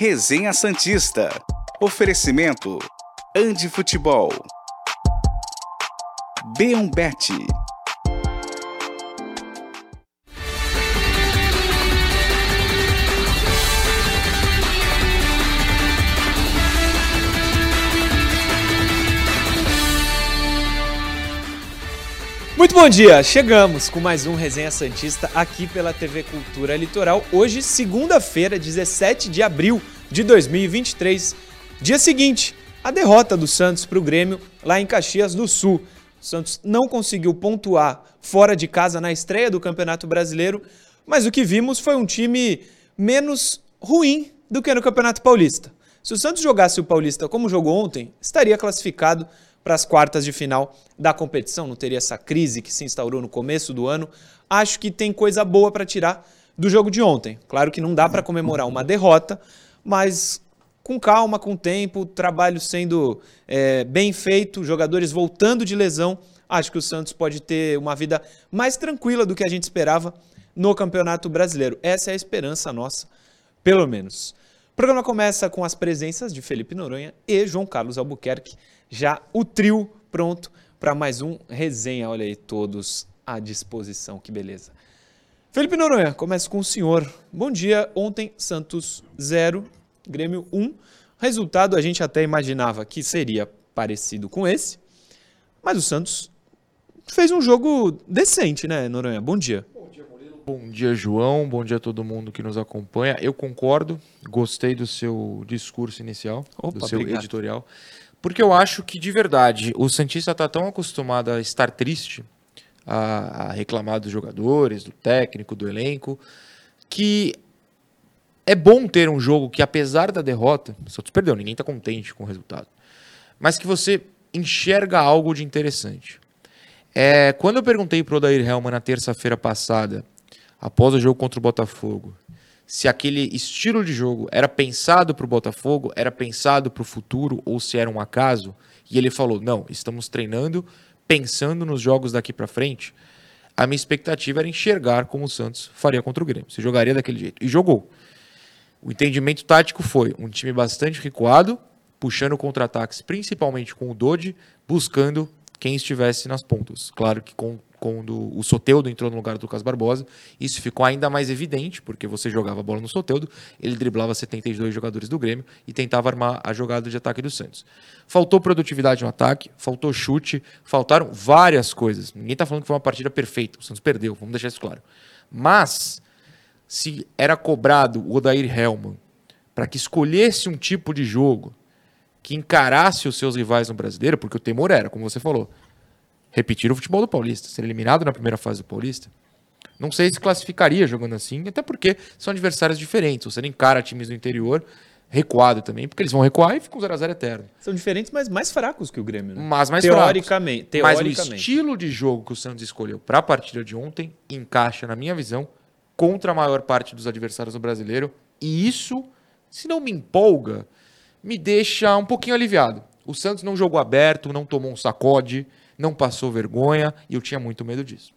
Resenha Santista. Oferecimento Andi Futebol. Beombete. Muito bom dia! Chegamos com mais um Resenha Santista aqui pela TV Cultura Litoral. Hoje, segunda-feira, 17 de abril de 2023. Dia seguinte, a derrota do Santos para o Grêmio lá em Caxias do Sul. O Santos não conseguiu pontuar fora de casa na estreia do Campeonato Brasileiro, mas o que vimos foi um time menos ruim do que no Campeonato Paulista. Se o Santos jogasse o Paulista como jogou ontem, estaria classificado para as quartas de final da competição, não teria essa crise que se instaurou no começo do ano. Acho que tem coisa boa para tirar do jogo de ontem. Claro que não dá para comemorar uma derrota, mas com calma, com tempo, trabalho sendo é, bem feito, jogadores voltando de lesão, acho que o Santos pode ter uma vida mais tranquila do que a gente esperava no Campeonato Brasileiro. Essa é a esperança nossa, pelo menos. O programa começa com as presenças de Felipe Noronha e João Carlos Albuquerque já o trio pronto para mais um resenha. Olha aí, todos à disposição, que beleza. Felipe Noronha, começa com o senhor. Bom dia. Ontem, Santos 0, Grêmio 1. Resultado a gente até imaginava que seria parecido com esse, mas o Santos fez um jogo decente, né, Noronha? Bom dia. Bom dia, Murilo. Bom dia, João. Bom dia a todo mundo que nos acompanha. Eu concordo, gostei do seu discurso inicial, Opa, do seu obrigado. editorial. Porque eu acho que, de verdade, o Santista está tão acostumado a estar triste, a, a, reclamar dos jogadores, do técnico, do elenco, que é bom ter um jogo que, apesar da derrota, o Santos perdeu, ninguém está contente com o resultado, mas que você enxerga algo de interessante. É, quando eu perguntei para o Odair Helman na terça-feira passada, após o jogo contra o Botafogo, se aquele estilo de jogo era pensado para o Botafogo, era pensado para o futuro ou se era um acaso. E ele falou: não, estamos treinando, pensando nos jogos daqui para frente. A minha expectativa era enxergar como o Santos faria contra o Grêmio. Se jogaria daquele jeito. E jogou. O entendimento tático foi um time bastante recuado, puxando contra-ataques, principalmente com o Dodi, buscando quem estivesse nas pontas. Claro que com quando o Soteudo entrou no lugar do Lucas Barbosa, isso ficou ainda mais evidente, porque você jogava a bola no Soteudo, ele driblava 72 jogadores do Grêmio e tentava armar a jogada de ataque do Santos. Faltou produtividade no ataque, faltou chute, faltaram várias coisas. Ninguém está falando que foi uma partida perfeita, o Santos perdeu, vamos deixar isso claro. Mas, se era cobrado o Odair Hellman para que escolhesse um tipo de jogo que encarasse os seus rivais no brasileiro, porque o temor era, como você falou, repetir o futebol do Paulista, ser eliminado na primeira fase do Paulista. Não sei se classificaria jogando assim, até porque são adversários diferentes. Você encara times do interior recuado também, porque eles vão recuar e ficam 0x0 eterno. São diferentes, mas mais fracos que o Grêmio, né? Mas mais teoricamente, fracos. Teoricamente. Mas o estilo de jogo que o Santos escolheu para a partida de ontem encaixa, na minha visão, contra a maior parte dos adversários do brasileiro. E isso, se não me empolga, me deixa um pouquinho aliviado. O Santos não jogou aberto, não tomou um sacode, não passou vergonha e eu tinha muito medo disso.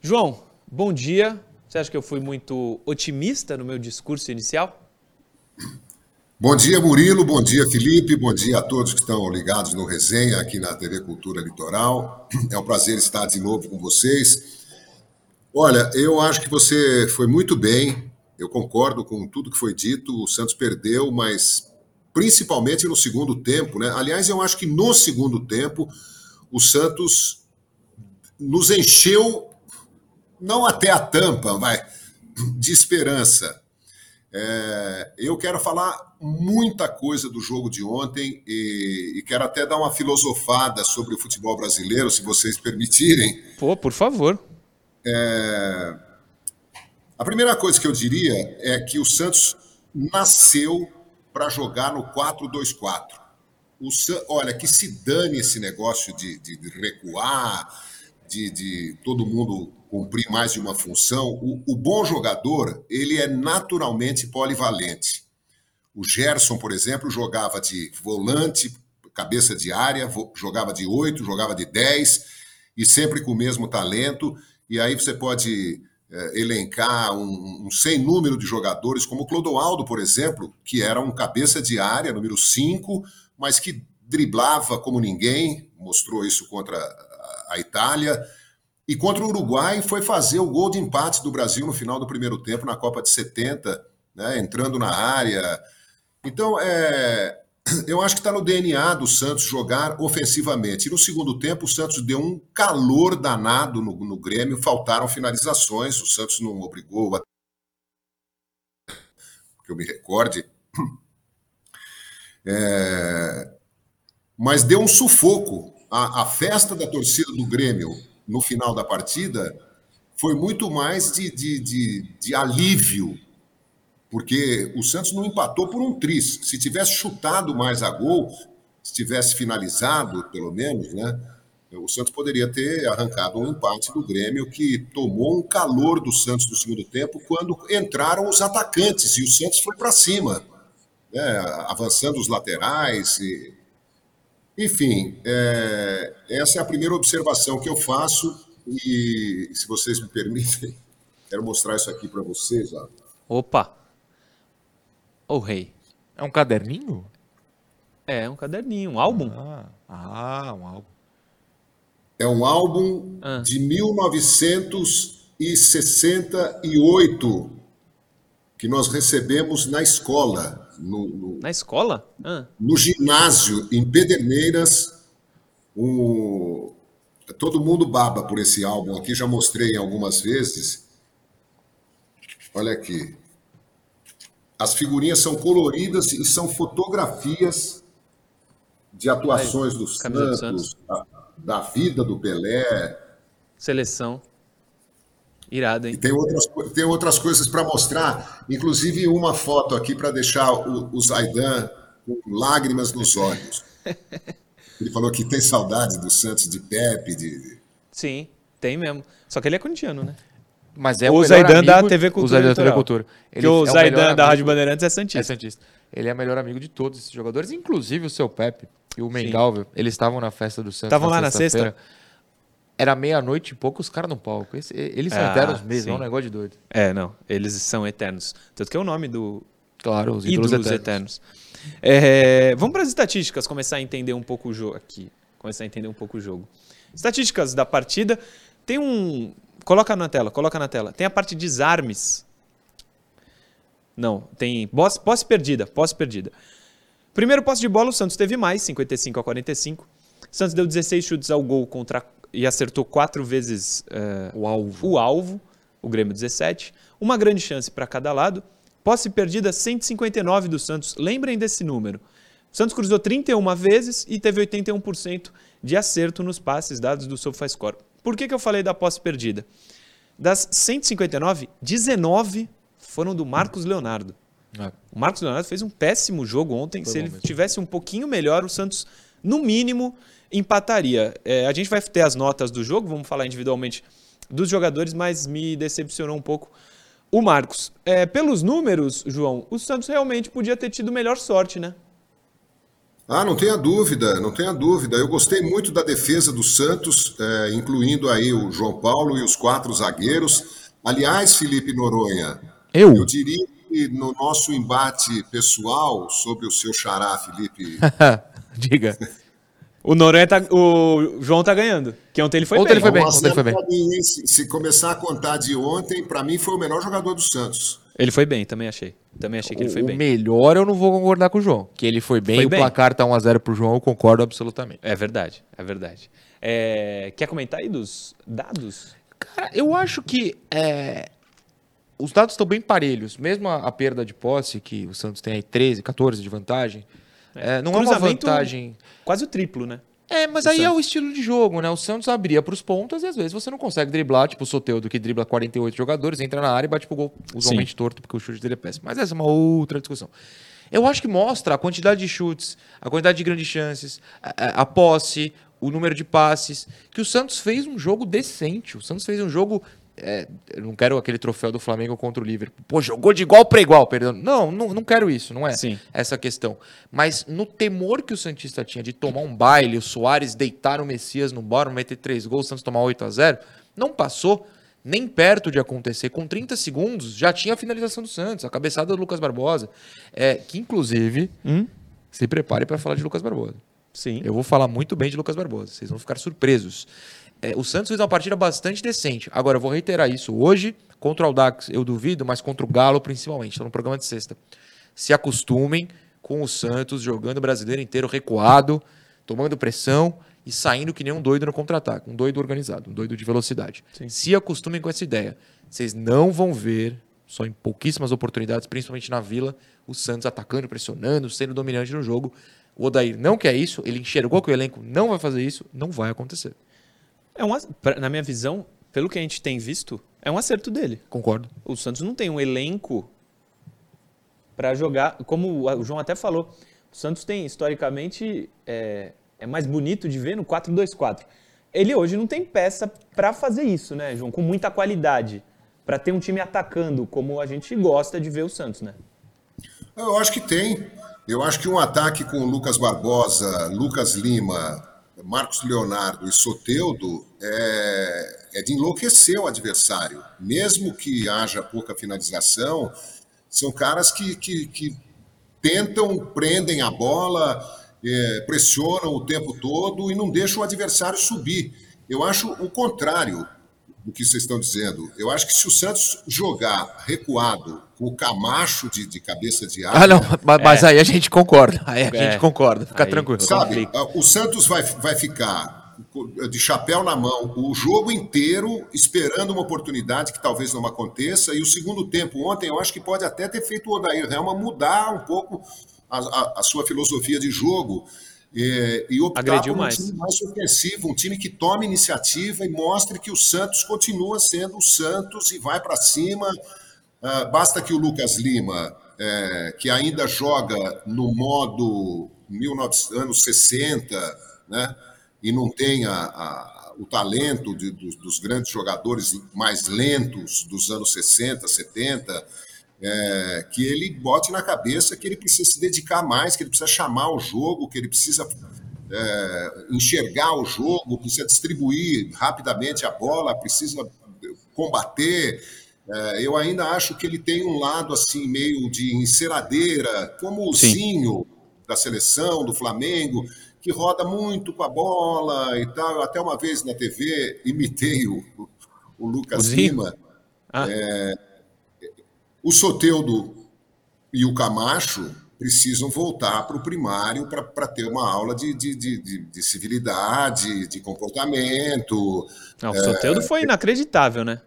João, bom dia. Você acha que eu fui muito otimista no meu discurso inicial? Bom dia, Murilo. Bom dia, Felipe. Bom dia a todos que estão ligados no Resenha aqui na TV Cultura Litoral. É um prazer estar de novo com vocês. Olha, eu acho que você foi muito bem. Eu concordo com tudo que foi dito. O Santos perdeu, mas principalmente no segundo tempo, né? Aliás, eu acho que no segundo tempo o Santos nos encheu, não até a tampa, vai, de esperança. É, eu quero falar muita coisa do jogo de ontem e, e, quero até dar uma filosofada sobre o futebol brasileiro, se vocês permitirem. Pô, por favor. É, a primeira coisa que eu diria é que o Santos nasceu para jogar no 4-2-4. O, olha, que se dane esse negócio de, de, de recuar, de, de, todo mundo cumprir mais de uma função. O, o, bom jogador, ele é naturalmente polivalente. O Gerson, por exemplo, jogava de volante, cabeça de área, jogava de 8, jogava de 10, e sempre com o mesmo talento. E aí você pode é, elencar um, um, sem número de jogadores, como o Clodoaldo, por exemplo, que era um cabeça de área, número 5, mas que driblava como ninguém, mostrou isso contra a Itália. E contra o Uruguai foi fazer o gol de empate do Brasil no final do primeiro tempo, na Copa de 70, né, entrando na área. Então, é, eu acho que está no DNA do Santos jogar ofensivamente. E no segundo tempo, o Santos deu um calor danado no, no Grêmio, faltaram finalizações, o Santos não obrigou a. Que eu me recorde. É... Mas deu um sufoco. A, a festa da torcida do Grêmio no final da partida foi muito mais de, de, de, de alívio porque o Santos não empatou por um tris. Se tivesse chutado mais a gol, se tivesse finalizado, pelo menos, né? O Santos poderia ter arrancado um empate do Grêmio, que tomou um calor do Santos no segundo tempo quando entraram os atacantes e o Santos foi para cima, né? avançando os laterais. E... Enfim, é... essa é a primeira observação que eu faço. E se vocês me permitem, quero mostrar isso aqui para vocês. Ó. Opa! Ou rei? É um caderninho? É, um caderninho, um álbum. Ah, ah um álbum. É um álbum ah. de 1968 que nós recebemos na escola. No, no na escola? Ah. No ginásio, em Pederneiras. Um, todo mundo baba por esse álbum aqui, já mostrei algumas vezes. Olha aqui. As figurinhas são coloridas e são fotografias de atuações Aí, dos Santos, Santos. Da, da, vida do Pelé. Seleção. Irado, hein? E tem outras, tem outras coisas para mostrar, inclusive uma foto aqui para deixar o, o Zaidan com lágrimas nos olhos. Ele falou que tem saudade do Santos de Pepe. De... Sim, tem mesmo. Só que ele é corintiano, né? Mas é o, o Zaidan da TV Cultura. O Zaidan da TV Cultura. Ele que o é Zaidan da Rádio Bandeirantes é Santista. É Santista. Ele é melhor amigo de todos esses jogadores, inclusive o seu Pepe e o Mengalvio. Eles estavam na festa do Santos. Estavam lá na sexta? Era meia-noite e pouco os caras no palco. Eles são ah, eternos mesmo, sim. é um negócio de doido. É, não. Eles são eternos. Tanto que é o nome do. Claro, os ídolos, ídolos eternos. eternos. É, vamos para as estatísticas, começar a entender um pouco o jogo aqui. Começar a entender um pouco o jogo. Estatísticas da partida. Tem um, Coloca na tela, coloca na tela. Tem a parte de desarmes. Não, tem posse, posse perdida, posse perdida. Primeiro posse de bola, o Santos teve mais, 55 a 45. O Santos deu 16 chutes ao gol contra e acertou quatro vezes uh, o, alvo. o alvo. O Grêmio 17. Uma grande chance para cada lado. Posse perdida 159 do Santos. Lembrem desse número. O Santos cruzou 31 vezes e teve 81% de acerto nos passes dados do SofaScore. Por que, que eu falei da posse perdida? Das 159, 19 foram do Marcos Leonardo. É. O Marcos Leonardo fez um péssimo jogo ontem. Foi Se ele mesmo. tivesse um pouquinho melhor, o Santos, no mínimo, empataria. É, a gente vai ter as notas do jogo, vamos falar individualmente dos jogadores, mas me decepcionou um pouco o Marcos. É, pelos números, João, o Santos realmente podia ter tido melhor sorte, né? Ah, não tenha dúvida, não tenha dúvida. Eu gostei muito da defesa do Santos, é, incluindo aí o João Paulo e os quatro zagueiros. Aliás, Felipe Noronha, eu, eu diria que no nosso embate pessoal sobre o seu xará, Felipe. Diga. O Noronha tá, o João tá ganhando. Que ontem ele foi ontem bem. Ele foi bem. Ontem ele foi bem. Mim, se, se começar a contar de ontem, para mim foi o melhor jogador do Santos. Ele foi bem, também achei. Também achei que ele foi o bem. O melhor eu não vou concordar com o João. Que ele foi bem, foi o bem. placar tá 1x0 pro João, eu concordo absolutamente. É verdade, é verdade. É... Quer comentar aí dos dados? Cara, eu acho que é... os dados estão bem parelhos. Mesmo a, a, perda de posse, que o Santos tem aí 13, 14 de vantagem, é. é não é uma vantagem... Quase o triplo, né? É, mas aí Santos. é o estilo de jogo, né? O Santos abria para os pontas e às vezes você não consegue driblar, tipo o Soteudo que dribla 48 jogadores, entra na área e bate pro gol usualmente Sim. torto porque o chute dele é péssimo. Mas essa é uma outra discussão. Eu acho que mostra a quantidade de chutes, a quantidade de grandes chances, a, a posse, o número de passes, que o Santos fez um jogo decente. O Santos fez um jogo é, eu não quero aquele troféu do Flamengo contra o Liverpool. Pô, jogou de igual para igual, perdão. Não, não, não quero isso, não é Sim. essa questão. Mas no temor que o Santista tinha de tomar um baile, o Soares deitar o Messias no bora, meter três gols, o Santos tomar 8 a 0 não passou. nem perto de acontecer. Com 30 segundos já tinha a finalização do Santos, a cabeçada do Lucas Barbosa. É, que inclusive, hum? se prepare para falar de Lucas Barbosa. Sim. Eu vou falar muito bem de Lucas Barbosa, vocês vão ficar surpresos. É, o Santos fez uma partida bastante decente. Agora, eu vou reiterar isso. Hoje, contra o Aldax, eu duvido, mas contra o Galo, principalmente. Estou no programa de sexta. Se acostumem com o Santos jogando o brasileiro inteiro recuado, tomando pressão e saindo que nem um doido no contra-ataque. Um doido organizado, um doido de velocidade. Sim. Se acostumem com essa ideia. Vocês não vão ver, só em pouquíssimas oportunidades, principalmente na Vila, o Santos atacando, pressionando, sendo dominante no jogo. O Odair não quer isso, ele enxergou que o elenco não vai fazer isso, não vai acontecer. É um, na minha visão, pelo que a gente tem visto, é um acerto dele. Concordo. O Santos não tem um elenco para jogar, como o João até falou, o Santos tem historicamente é, é mais bonito de ver no 4-2-4. Ele hoje não tem peça para fazer isso, né, João? Com muita qualidade, para ter um time atacando como a gente gosta de ver o Santos, né? Eu acho que tem. Eu acho que um ataque com Lucas Barbosa, Lucas Lima, Marcos Leonardo e Soteudo é, é de enlouquecer o adversário. Mesmo que haja pouca finalização, são caras que, que, que tentam, prendem a bola, é, pressionam o tempo todo e não deixam o adversário subir. Eu acho o contrário do que vocês estão dizendo. Eu acho que se o Santos jogar recuado com o Camacho de, de cabeça de área. Ah, não, mas, é. aí a gente concorda. Aí a é. gente concorda, fica aí, tranquilo. Sabe, o Santos vai, vai ficar de chapéu na mão o jogo inteiro esperando uma oportunidade que talvez não aconteça. E o segundo tempo ontem, eu acho que pode até ter feito o Odair Helma mudar um pouco a, a, a sua filosofia de jogo. É, e optar Agrediu por um mais. time mais ofensivo, um time que tome iniciativa e mostre que o Santos continua sendo o Santos e vai para cima. Ah, basta que o Lucas Lima, é, que ainda joga no modo 19, anos 60, né, e não tenha a, o talento de, dos, dos grandes jogadores mais lentos dos anos 60, 70, é, que ele bote na cabeça que ele precisa se dedicar mais, que ele precisa chamar o jogo, que ele precisa é, enxergar o jogo, precisa distribuir rapidamente a bola, precisa combater. É, eu ainda acho que ele tem um lado assim meio de enceradeira, como o Sim. Zinho da seleção, do Flamengo, que roda muito com a bola e tal. Eu até uma vez na TV imitei o, o Lucas o Lima. Ah. É, o Soteudo e o Camacho precisam voltar para o primário para ter uma aula de, de, de, de, civilidade, de comportamento. Não, o Soteudo é, foi inacreditável, né?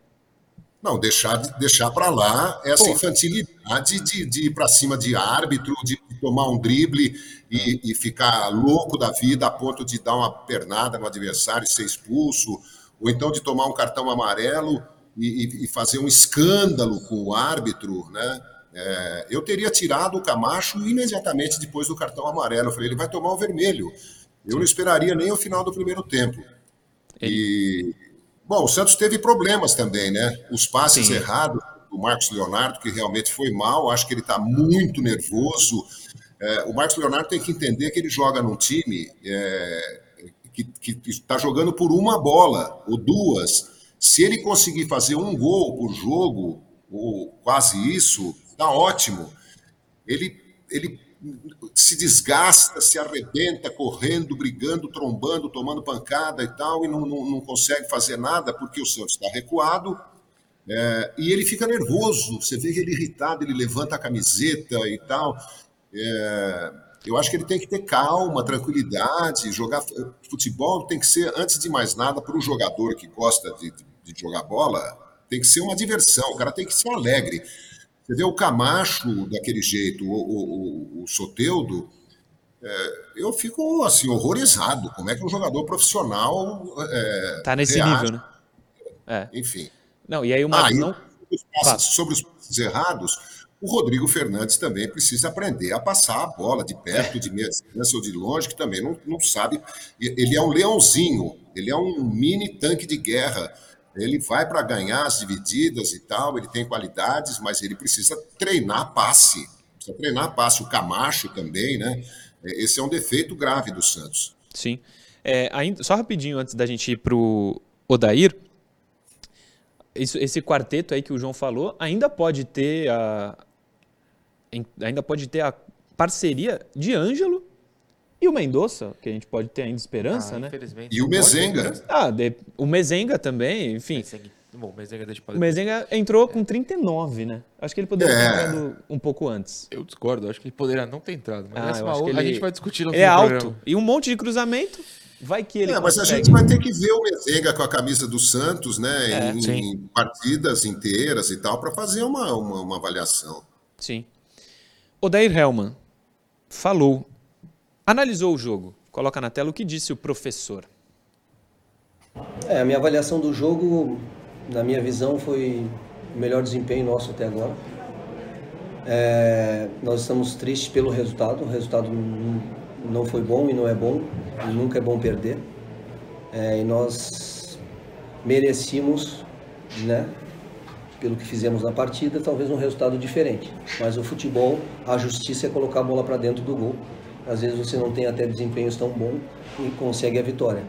Não, deixar, deixar para lá essa infantilidade de, de ir para cima de árbitro, de tomar um drible e, e, ficar louco da vida a ponto de dar uma pernada no adversário e ser expulso, ou então de tomar um cartão amarelo e, e fazer um escândalo com o árbitro, né? É, eu teria tirado o Camacho imediatamente depois do cartão amarelo. Eu falei, ele vai tomar o vermelho. Eu não esperaria nem o final do primeiro tempo. E, bom, o Santos teve problemas também, né? Os passes Sim. errados do Marcos Leonardo, que realmente foi mal. Acho que ele está muito nervoso. É, o Marcos Leonardo tem que entender que ele joga num time é, que está jogando por uma bola ou duas. Se ele conseguir fazer um gol por jogo, ou quase isso, tá ótimo. Ele, ele se desgasta, se arrebenta correndo, brigando, trombando, tomando pancada e tal, e não, não, não consegue fazer nada porque o Santos está recuado. É, e ele fica nervoso, você vê ele irritado, ele levanta a camiseta e tal. É, eu acho que ele tem que ter calma, tranquilidade. Jogar futebol tem que ser, antes de mais nada, para o jogador que gosta de, de de jogar bola, tem que ser uma diversão, o cara tem que ser alegre. Você vê o Camacho daquele jeito, o, o, o Soteudo, é, eu fico assim, horrorizado. Como é que um jogador profissional. É, tá nesse reage. nível, né? É. Enfim. Não, e aí uma. Ah, não... sobre os passes errados, o Rodrigo Fernandes também precisa aprender a passar a bola de perto, de meia distância ou de longe, que também não, não sabe. Ele é um leãozinho, ele é um mini tanque de guerra ele vai para ganhar as divididas e tal, ele tem qualidades, mas ele precisa treinar passe. Precisa treinar passe. O Camacho também, né? Esse é um defeito grave do Santos. Sim. É, ainda, só rapidinho antes da gente ir para o Odair. isso, esse quarteto aí que o João falou ainda pode ter a ainda pode ter a parceria de Ângelo e o Mendonça, que a gente pode ter ainda esperança, ah, né? E o Mezenga. Ah, de, o Mezenga também, enfim. Mezenga. Bom, o Mezenga, deixa o Mezenga entrou com 39, né? Acho que ele poderia é. ter entrado um pouco antes. Eu discordo, acho que ele poderia não ter entrado. Mas ah, ele... a gente vai discutir no É alto. Programa. E um monte de cruzamento. Vai que ele. É, mas a gente vai ter que ver o Mezenga com a camisa do Santos, né? É, em, em, partidas inteiras e tal, para fazer uma, uma, uma avaliação. Sim. Odair Hellman falou, analisou o jogo. Coloca na tela o que disse o professor. É, a minha avaliação do jogo, na minha visão, foi o melhor desempenho nosso até agora. É, nós estamos tristes pelo resultado. O resultado não foi bom e não é bom. Nunca é bom perder. É, e nós merecíamos, né, pelo que fizemos na partida, talvez um resultado diferente. Mas o futebol, a justiça é colocar a bola para dentro do gol. Às vezes você não tem até desempenhos tão bons e consegue a vitória.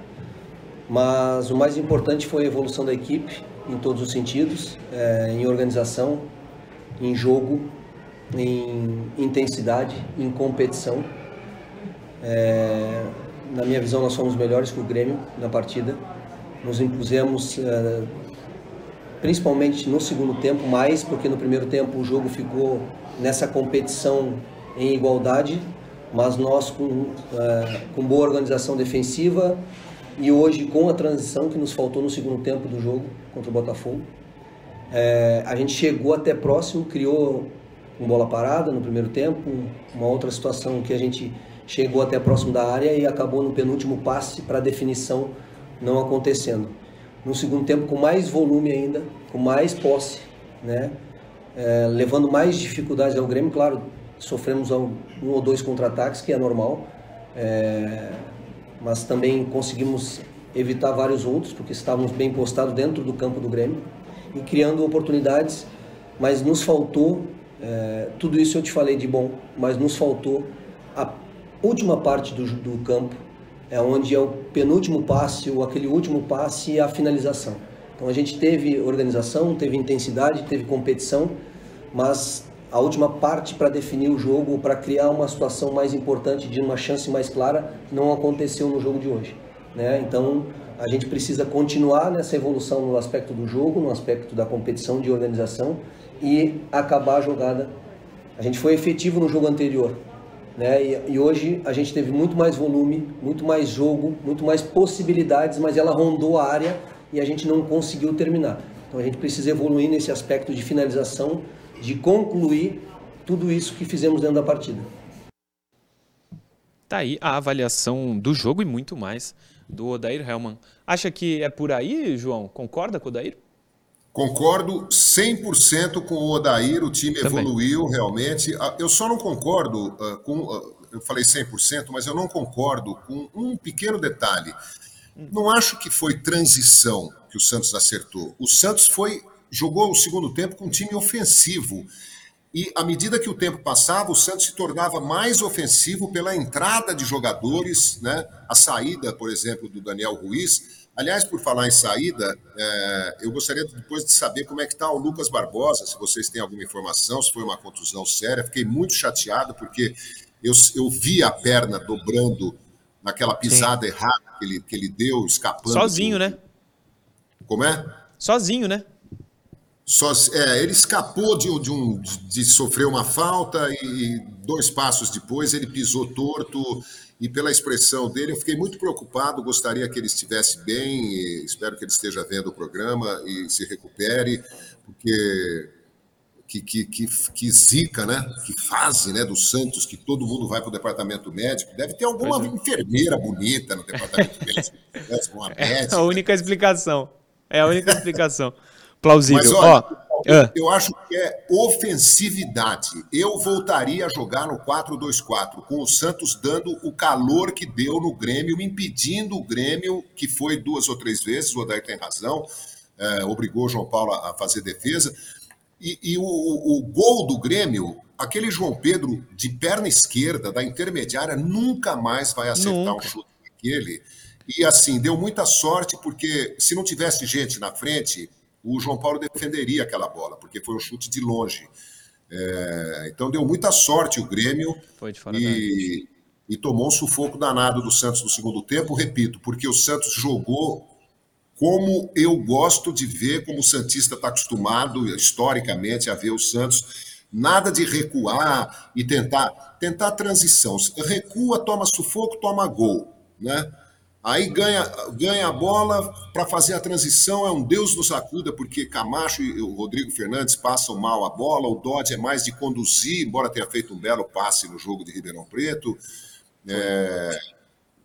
Mas o mais importante foi a evolução da equipe em todos os sentidos, é, em organização, em jogo, em intensidade, em competição. É, na minha visão, nós fomos melhores que o Grêmio na partida. Nos impusemos é, principalmente no segundo tempo, mais porque no primeiro tempo o jogo ficou nessa competição em igualdade, mas nós com, uh, com boa organização defensiva e hoje com a transição que nos faltou no segundo tempo do jogo contra o Botafogo. É, a gente chegou até próximo, criou com bola parada no primeiro tempo, uma outra situação que a gente chegou até próximo da área e acabou no penúltimo passe para definição não acontecendo no segundo tempo com mais volume ainda, com mais posse, né? É, levando mais dificuldades ao Grêmio, claro, sofremos um ou dois contra-ataques, que é normal, é, mas também conseguimos evitar vários outros, porque estávamos bem postados dentro do campo do Grêmio e criando oportunidades, mas nos faltou, é, tudo isso eu te falei de bom, mas nos faltou a última parte do, do campo, é onde é o penúltimo passe, ou aquele último passe e a finalização. Então a gente teve organização, teve intensidade, teve competição, mas a última parte para definir o jogo, para criar uma situação mais importante, de uma chance mais clara, não aconteceu no jogo de hoje. Né? Então a gente precisa continuar nessa evolução no aspecto do jogo, no aspecto da competição, de organização e acabar a jogada. A gente foi efetivo no jogo anterior, né? E, e, hoje a gente teve muito mais volume, muito mais jogo, muito mais possibilidades, mas ela rondou a área e a gente não conseguiu terminar. Então a gente precisa evoluir nesse aspecto de finalização, de concluir tudo isso que fizemos dentro da partida. Tá aí a avaliação do jogo e muito mais do Odair Helman. Acha que é por aí, João? Concorda com o Odair? Concordo 100% com o Odair, o time Também. evoluiu realmente. Ah, eu só não concordo uh, com. Uh, eu falei 100%, mas eu não concordo com um pequeno detalhe. Não acho que foi transição que o Santos acertou. O Santos foi jogou o segundo tempo com um time ofensivo. E à medida que o tempo passava, o Santos se tornava mais ofensivo pela entrada de jogadores, né? A saída, por exemplo, do Daniel Ruiz Aliás, por falar em saída, é, eu gostaria depois de saber como é que está o Lucas Barbosa, se vocês têm alguma informação, se foi uma contusão séria. Fiquei muito chateado porque eu, eu vi a perna dobrando naquela pisada Sim. errada que ele, que ele deu, escapando. Sozinho, né? Como é? Sozinho, né? Só, é, ele escapou de, de, um, de sofrer uma falta e dois passos depois ele pisou torto e pela expressão dele, eu fiquei muito preocupado, gostaria que ele estivesse bem, espero que ele esteja vendo o programa e se recupere, porque que, que, que, que zica, né? Que fase né, do Santos, que todo mundo vai para o departamento médico. Deve ter alguma é. enfermeira bonita no departamento médico. É a única explicação. É a única explicação. Plausível. Mas, olha, Ó, é. Eu acho que é ofensividade. Eu voltaria a jogar no 4-2-4, com o Santos dando o calor que deu no Grêmio, impedindo o Grêmio, que foi duas ou três vezes, o Odair tem razão, é, obrigou o João Paulo a fazer defesa. E, e o, o, gol do Grêmio, aquele João Pedro de perna esquerda, da intermediária, nunca mais vai acertar nunca. um chute daquele. E assim, deu muita sorte, porque se não tivesse gente na frente, o João Paulo defenderia aquela bola, porque foi um chute de longe. É, então deu muita sorte o Grêmio e, e tomou um sufoco danado do Santos no segundo tempo, repito, porque o Santos jogou como eu gosto de ver, como o Santista está acostumado historicamente a ver o Santos. Nada de recuar e tentar tentar transição. Recua, toma sufoco, toma gol, né? Aí ganha, ganha a bola para fazer a transição, é um Deus nos acuda, porque Camacho e o Rodrigo Fernandes passam mal a bola, o Dodge é mais de conduzir, embora tenha feito um belo passe no jogo de Ribeirão Preto. É,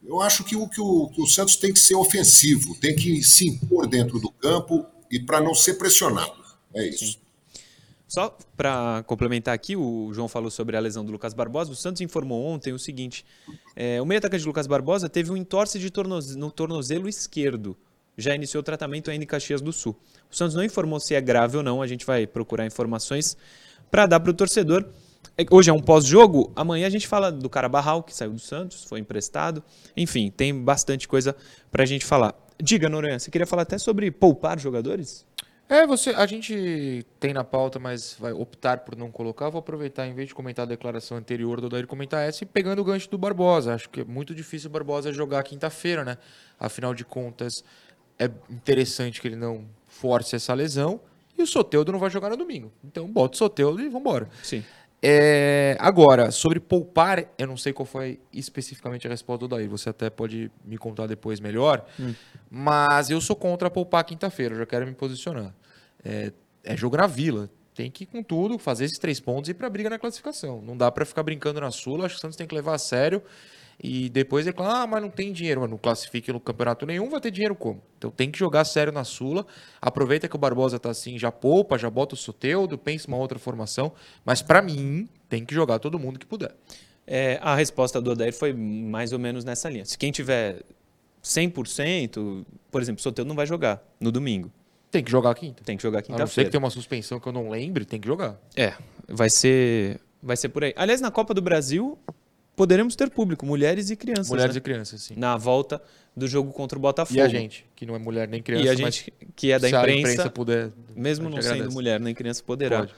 eu acho que o, que o, que o Santos tem que ser ofensivo, tem que se impor dentro do campo e para não ser pressionado. É isso. Só para complementar aqui, o João falou sobre a lesão do Lucas Barbosa. O Santos informou ontem o seguinte: é, o meio-atacante Lucas Barbosa teve um entorse de tornoze no tornozelo esquerdo. Já iniciou o tratamento ainda em Caxias do Sul. O Santos não informou se é grave ou não. A gente vai procurar informações para dar para o torcedor. É, hoje é um pós-jogo. Amanhã a gente fala do Carabarral, que saiu do Santos, foi emprestado. Enfim, tem bastante coisa para a gente falar. Diga, Noronha, você queria falar até sobre poupar jogadores? É, você, a gente tem na pauta, mas vai optar por não colocar. Vou aproveitar, em vez de comentar a declaração anterior do Odair, comentar essa e pegando o gancho do Barbosa. Acho que é muito difícil o Barbosa jogar quinta-feira, né? Afinal de contas, é interessante que ele não force essa lesão. E o Soteudo não vai jogar no domingo. Então, bota o Soteudo e vambora. Sim. É, agora, sobre poupar, eu não sei qual foi especificamente a resposta do Daí. Você até pode me contar depois melhor. Hum. Mas eu sou contra poupar quinta-feira, já quero me posicionar. É, é jogo na vila. Tem que ir com tudo, fazer esses três pontos e ir para briga na classificação. Não dá para ficar brincando na Sula. Acho que o Santos tem que levar a sério. E depois reclamar, ah, mas não tem dinheiro, mas não classifique no campeonato nenhum, vai ter dinheiro como? Então tem que jogar sério na Sula. Aproveita que o Barbosa tá assim, já poupa, já bota o Soteudo, pensa uma outra formação. Mas para mim, tem que jogar todo mundo que puder. É, a resposta do Odair foi mais ou menos nessa linha. Se quem tiver 100%, por exemplo, o Soteudo não vai jogar no domingo. Tem que jogar quinta. Tem que jogar quinta-feira. A não ser que tem uma suspensão que eu não lembre, tem que jogar. É, vai ser, vai ser por aí. Aliás, na Copa do Brasil, poderemos ter público, mulheres e crianças. Mulheres né? e crianças, sim. Na volta do jogo contra o Botafogo. E a gente, que não é mulher nem criança, e a gente que é da imprensa, a imprensa puder, mesmo não sendo mulher nem criança, poderá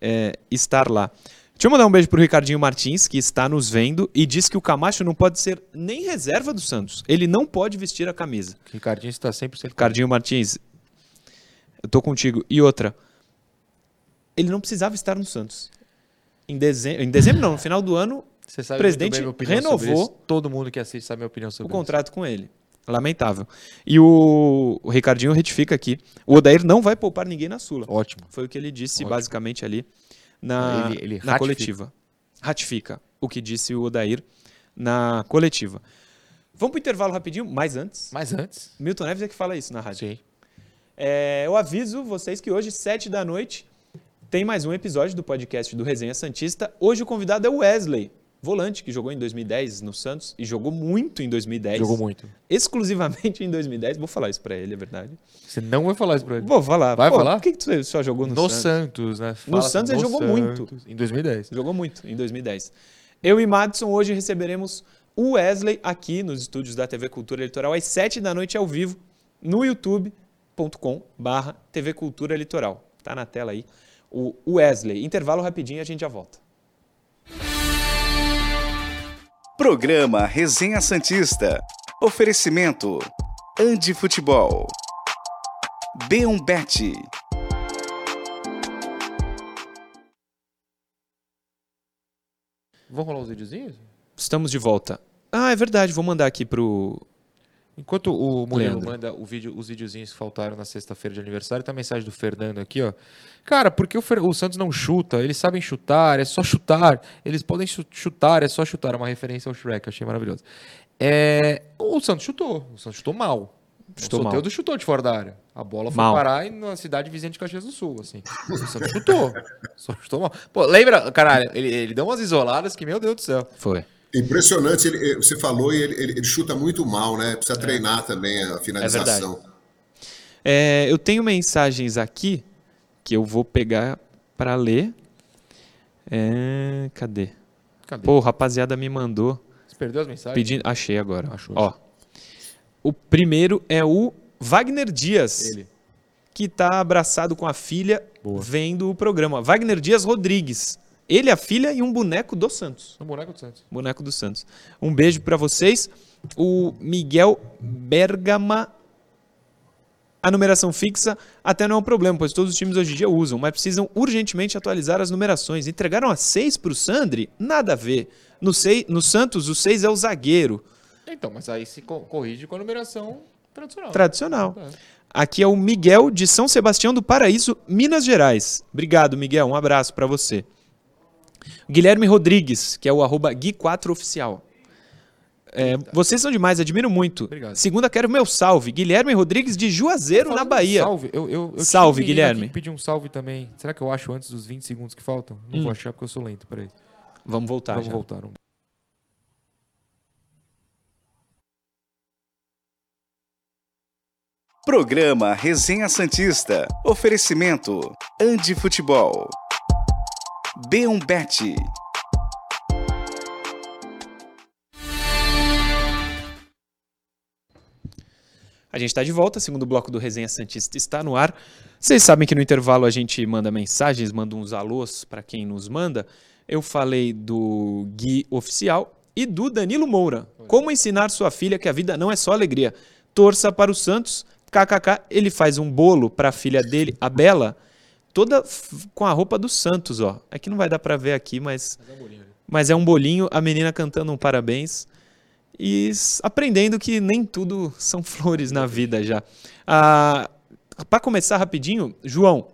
é, estar lá. Deixa eu mandar um beijo pro Ricardinho Martins, que está nos vendo e diz que o Camacho não pode ser nem reserva do Santos. Ele não pode vestir a camisa. Ricardinho está sempre sendo. Ricardinho Martins, eu tô contigo. E outra, ele não precisava estar no Santos. Em dezembro, em dezembro não, no final do ano, você sabe o presidente renovou. Todo mundo que assiste sabe a minha opinião sobre o isso. contrato com ele. Lamentável. E o, o, Ricardinho retifica aqui. O Odair não vai poupar ninguém na Sula. Ótimo. Foi o que ele disse Ótimo. basicamente ali na, ele, ele na coletiva. Ratifica o que disse o Odair na coletiva. Vamos para o intervalo rapidinho, mais antes. Mais antes. Milton Neves é que fala isso na rádio. Sim. É, eu aviso vocês que hoje, sete da noite, tem mais um episódio do podcast do Resenha Santista. Hoje o convidado é o Wesley volante que jogou em 2010 no Santos e jogou muito em 2010. Jogou muito. Exclusivamente em 2010. Vou falar isso para ele, é verdade. Você não vai falar isso para ele? Vou falar. Vai Pô, falar? Por que, que tu só jogou no, no Santos? Santos, né? No Santos ele jogou Santos, muito. Em 2010. Jogou muito em 2010. Eu e Madison hoje receberemos o Wesley aqui nos estúdios da TV Cultura Litoral às 7 da noite ao vivo no youtube.com barra TV Cultura Litoral. Tá na tela aí o Wesley. Intervalo rapidinho e a gente já volta. Programa Resenha Santista. Oferecimento: Andi Futebol. B1Bet. Vamos rolar os videozinhos? Estamos de volta. Ah, é verdade. Vou mandar aqui pro, Enquanto o Murilo manda o vídeo, os videozinhos que faltaram na sexta-feira de aniversário, tem a mensagem do Fernando aqui, ó. Cara, porque o, Fer... o, Santos não chuta? Eles sabem chutar, é só chutar. Eles podem chutar, é só chutar. É uma referência ao Shrek, achei maravilhoso. É... O Santos chutou. O Santos chutou mal. Chutou o Soteldo chutou de fora da área. A bola foi mal. parar na cidade vizinha de Caxias do Sul, assim. O Santos chutou. Só chutou mal. Pô, lembra, caralho, ele, ele deu umas isoladas que, meu Deus do céu. Foi. Impressionante, ele, eh, você falou e ele, ele, ele, chuta muito mal, né? Precisa é. treinar também a finalização. É, é eu tenho mensagens aqui que eu vou pegar para ler. É, cadê? cadê? Pô, rapaziada me mandou. Você perdeu as mensagens? Pedindo, achei agora. Achou. Ó, o primeiro é o Wagner Dias. Ele. que está abraçado com a filha Boa. vendo o programa. Wagner Dias Rodrigues. Ele, a filha e um boneco do Santos. Um boneco do Santos. Boneco do Santos. Um beijo para vocês. O Miguel Bergama. A numeração fixa até não é um problema, pois todos os times hoje em dia usam, mas precisam urgentemente atualizar as numerações. Entregaram a 6 para o Sandri? Nada a ver. No, sei, no Santos, o 6 é o zagueiro. Então, mas aí se corrige com a numeração tradicional. Tradicional. É. Aqui é o Miguel de São Sebastião do Paraíso, Minas Gerais. Obrigado, Miguel. Um abraço para você. Guilherme Rodrigues, que é o arroba Gui4Oficial. É, vocês são demais, admiro muito. Obrigado. Segunda, quero meu salve. Guilherme Rodrigues de Juazeiro, na Bahia. Salve, eu, eu, eu salve, Guilherme. Pedir um salve também. Será que eu acho antes dos 20 segundos que faltam? Não hum. vou achar porque eu sou lento, peraí. Vamos voltar. Vamos já. voltar. Programa Resenha Santista. Oferecimento: Andi Futebol. B1Bet. A gente está de volta, segundo bloco do Resenha Santista está no ar. Vocês sabem que no intervalo a gente manda mensagens, manda uns alôs para quem nos manda. Eu falei do Gui Oficial e do Danilo Moura. Como ensinar sua filha que a vida não é só alegria. Torça para o Santos KKK, ele faz um bolo para a filha dele, a Bela, toda com a roupa do Santos, ó. É que não vai dar para ver aqui, mas mas é, um mas é um bolinho, a menina cantando um parabéns e aprendendo que nem tudo são flores na vida já. Ah, para começar rapidinho, João,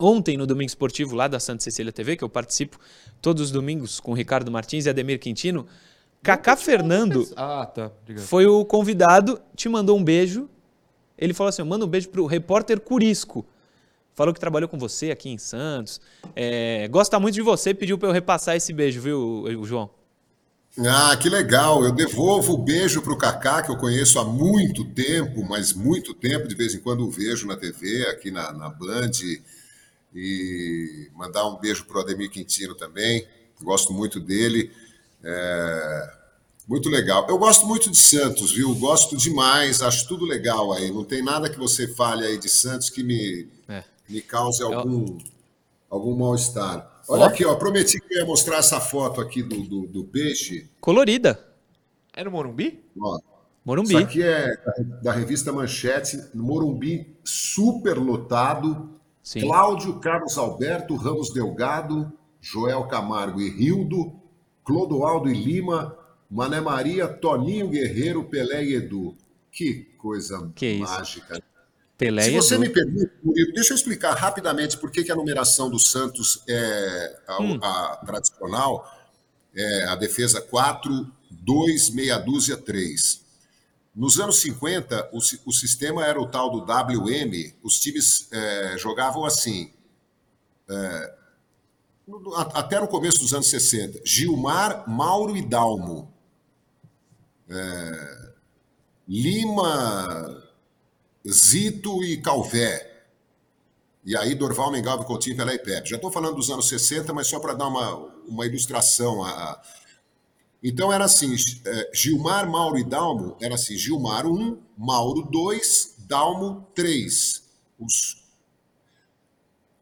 ontem no Domingo Esportivo lá da Santa Cecília TV, que eu participo todos os domingos com o Ricardo Martins e Ademir Quintino, Kaká Fernando ah, tá. foi o convidado, te mandou um beijo ele falou assim: manda um beijo pro repórter Curisco. Falou que trabalhou com você aqui em Santos. É, gosta muito de você, pediu para eu repassar esse beijo, viu, João? Ah, que legal. Eu devolvo o beijo para o Kaká, que eu conheço há muito tempo, mas muito tempo. De vez em quando o vejo na TV, aqui na, na Band. E mandar um beijo para o Ademir Quintino também. Gosto muito dele. É... Muito legal. Eu gosto muito de Santos, viu? Gosto demais, acho tudo legal aí. Não tem nada que você fale aí de Santos que me, é. Me cause algum, algum mal-estar. Olha aqui, ó. Prometi que eu ia mostrar essa foto aqui do, do, do peixe. Colorida. É no Morumbi? Ó, Morumbi. Isso aqui é da revista Manchete, Morumbi super lotado. Sim. Cláudio Carlos Alberto Ramos Delgado, Joel Camargo e Rildo, Clodoaldo e Lima, Mané Maria, Toninho Guerreiro, Pelé e Edu. Que coisa que mágica. Isso? Pelé Se você me permite, Murilo, deixa eu explicar rapidamente por que, que a numeração do Santos é a, hum. a tradicional, é a defesa 4, 2, meia dúzia, 3. Nos anos 50, o, o sistema era o tal do WM, os times é, jogavam assim. É, até no começo dos anos 60, Gilmar, Mauro e Dalmo é, Lima, Zito e Calvé. E aí Dorval, Mengalvo, Coutinho, Pelé e Pepe. Já estou falando dos anos 60, mas só para dar uma, uma ilustração. A... Então era assim, é, Gilmar, Mauro e Dalmo, era assim, Gilmar 1, Mauro 2, Dalmo 3. Os...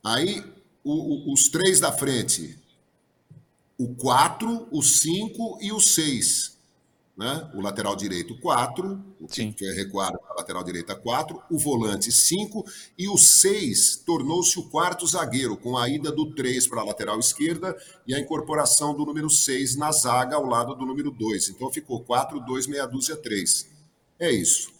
Aí o, o, os três da frente, o 4, o 5 e o 6 né? o lateral direito 4, o que, que é recuado para a lateral direita 4, o volante 5 e o 6 tornou-se o quarto zagueiro, com a ida do 3 para a lateral esquerda e a incorporação do número 6 na zaga ao lado do número 2. Então ficou 4, 2, meia dúzia, 3. É isso.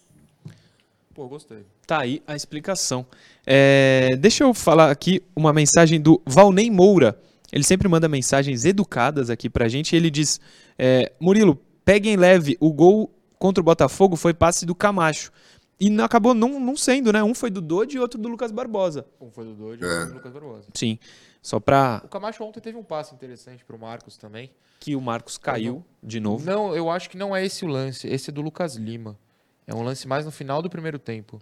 Pô, gostei. Tá aí a explicação. É, deixa eu falar aqui uma mensagem do Valnei Moura. Ele sempre manda mensagens educadas aqui pra gente. Ele diz: é, Murilo, peguem leve, o gol contra o Botafogo foi passe do Camacho. E não, acabou não, não sendo, né? Um foi do Dodge e outro do Lucas Barbosa. Um foi do Dodge e outro do Lucas Barbosa. Sim. Só pra. O Camacho ontem teve um passe interessante pro Marcos também. Que o Marcos caiu de novo. Não, eu acho que não é esse o lance. Esse é do Lucas Lima. É um lance mais no final do primeiro tempo.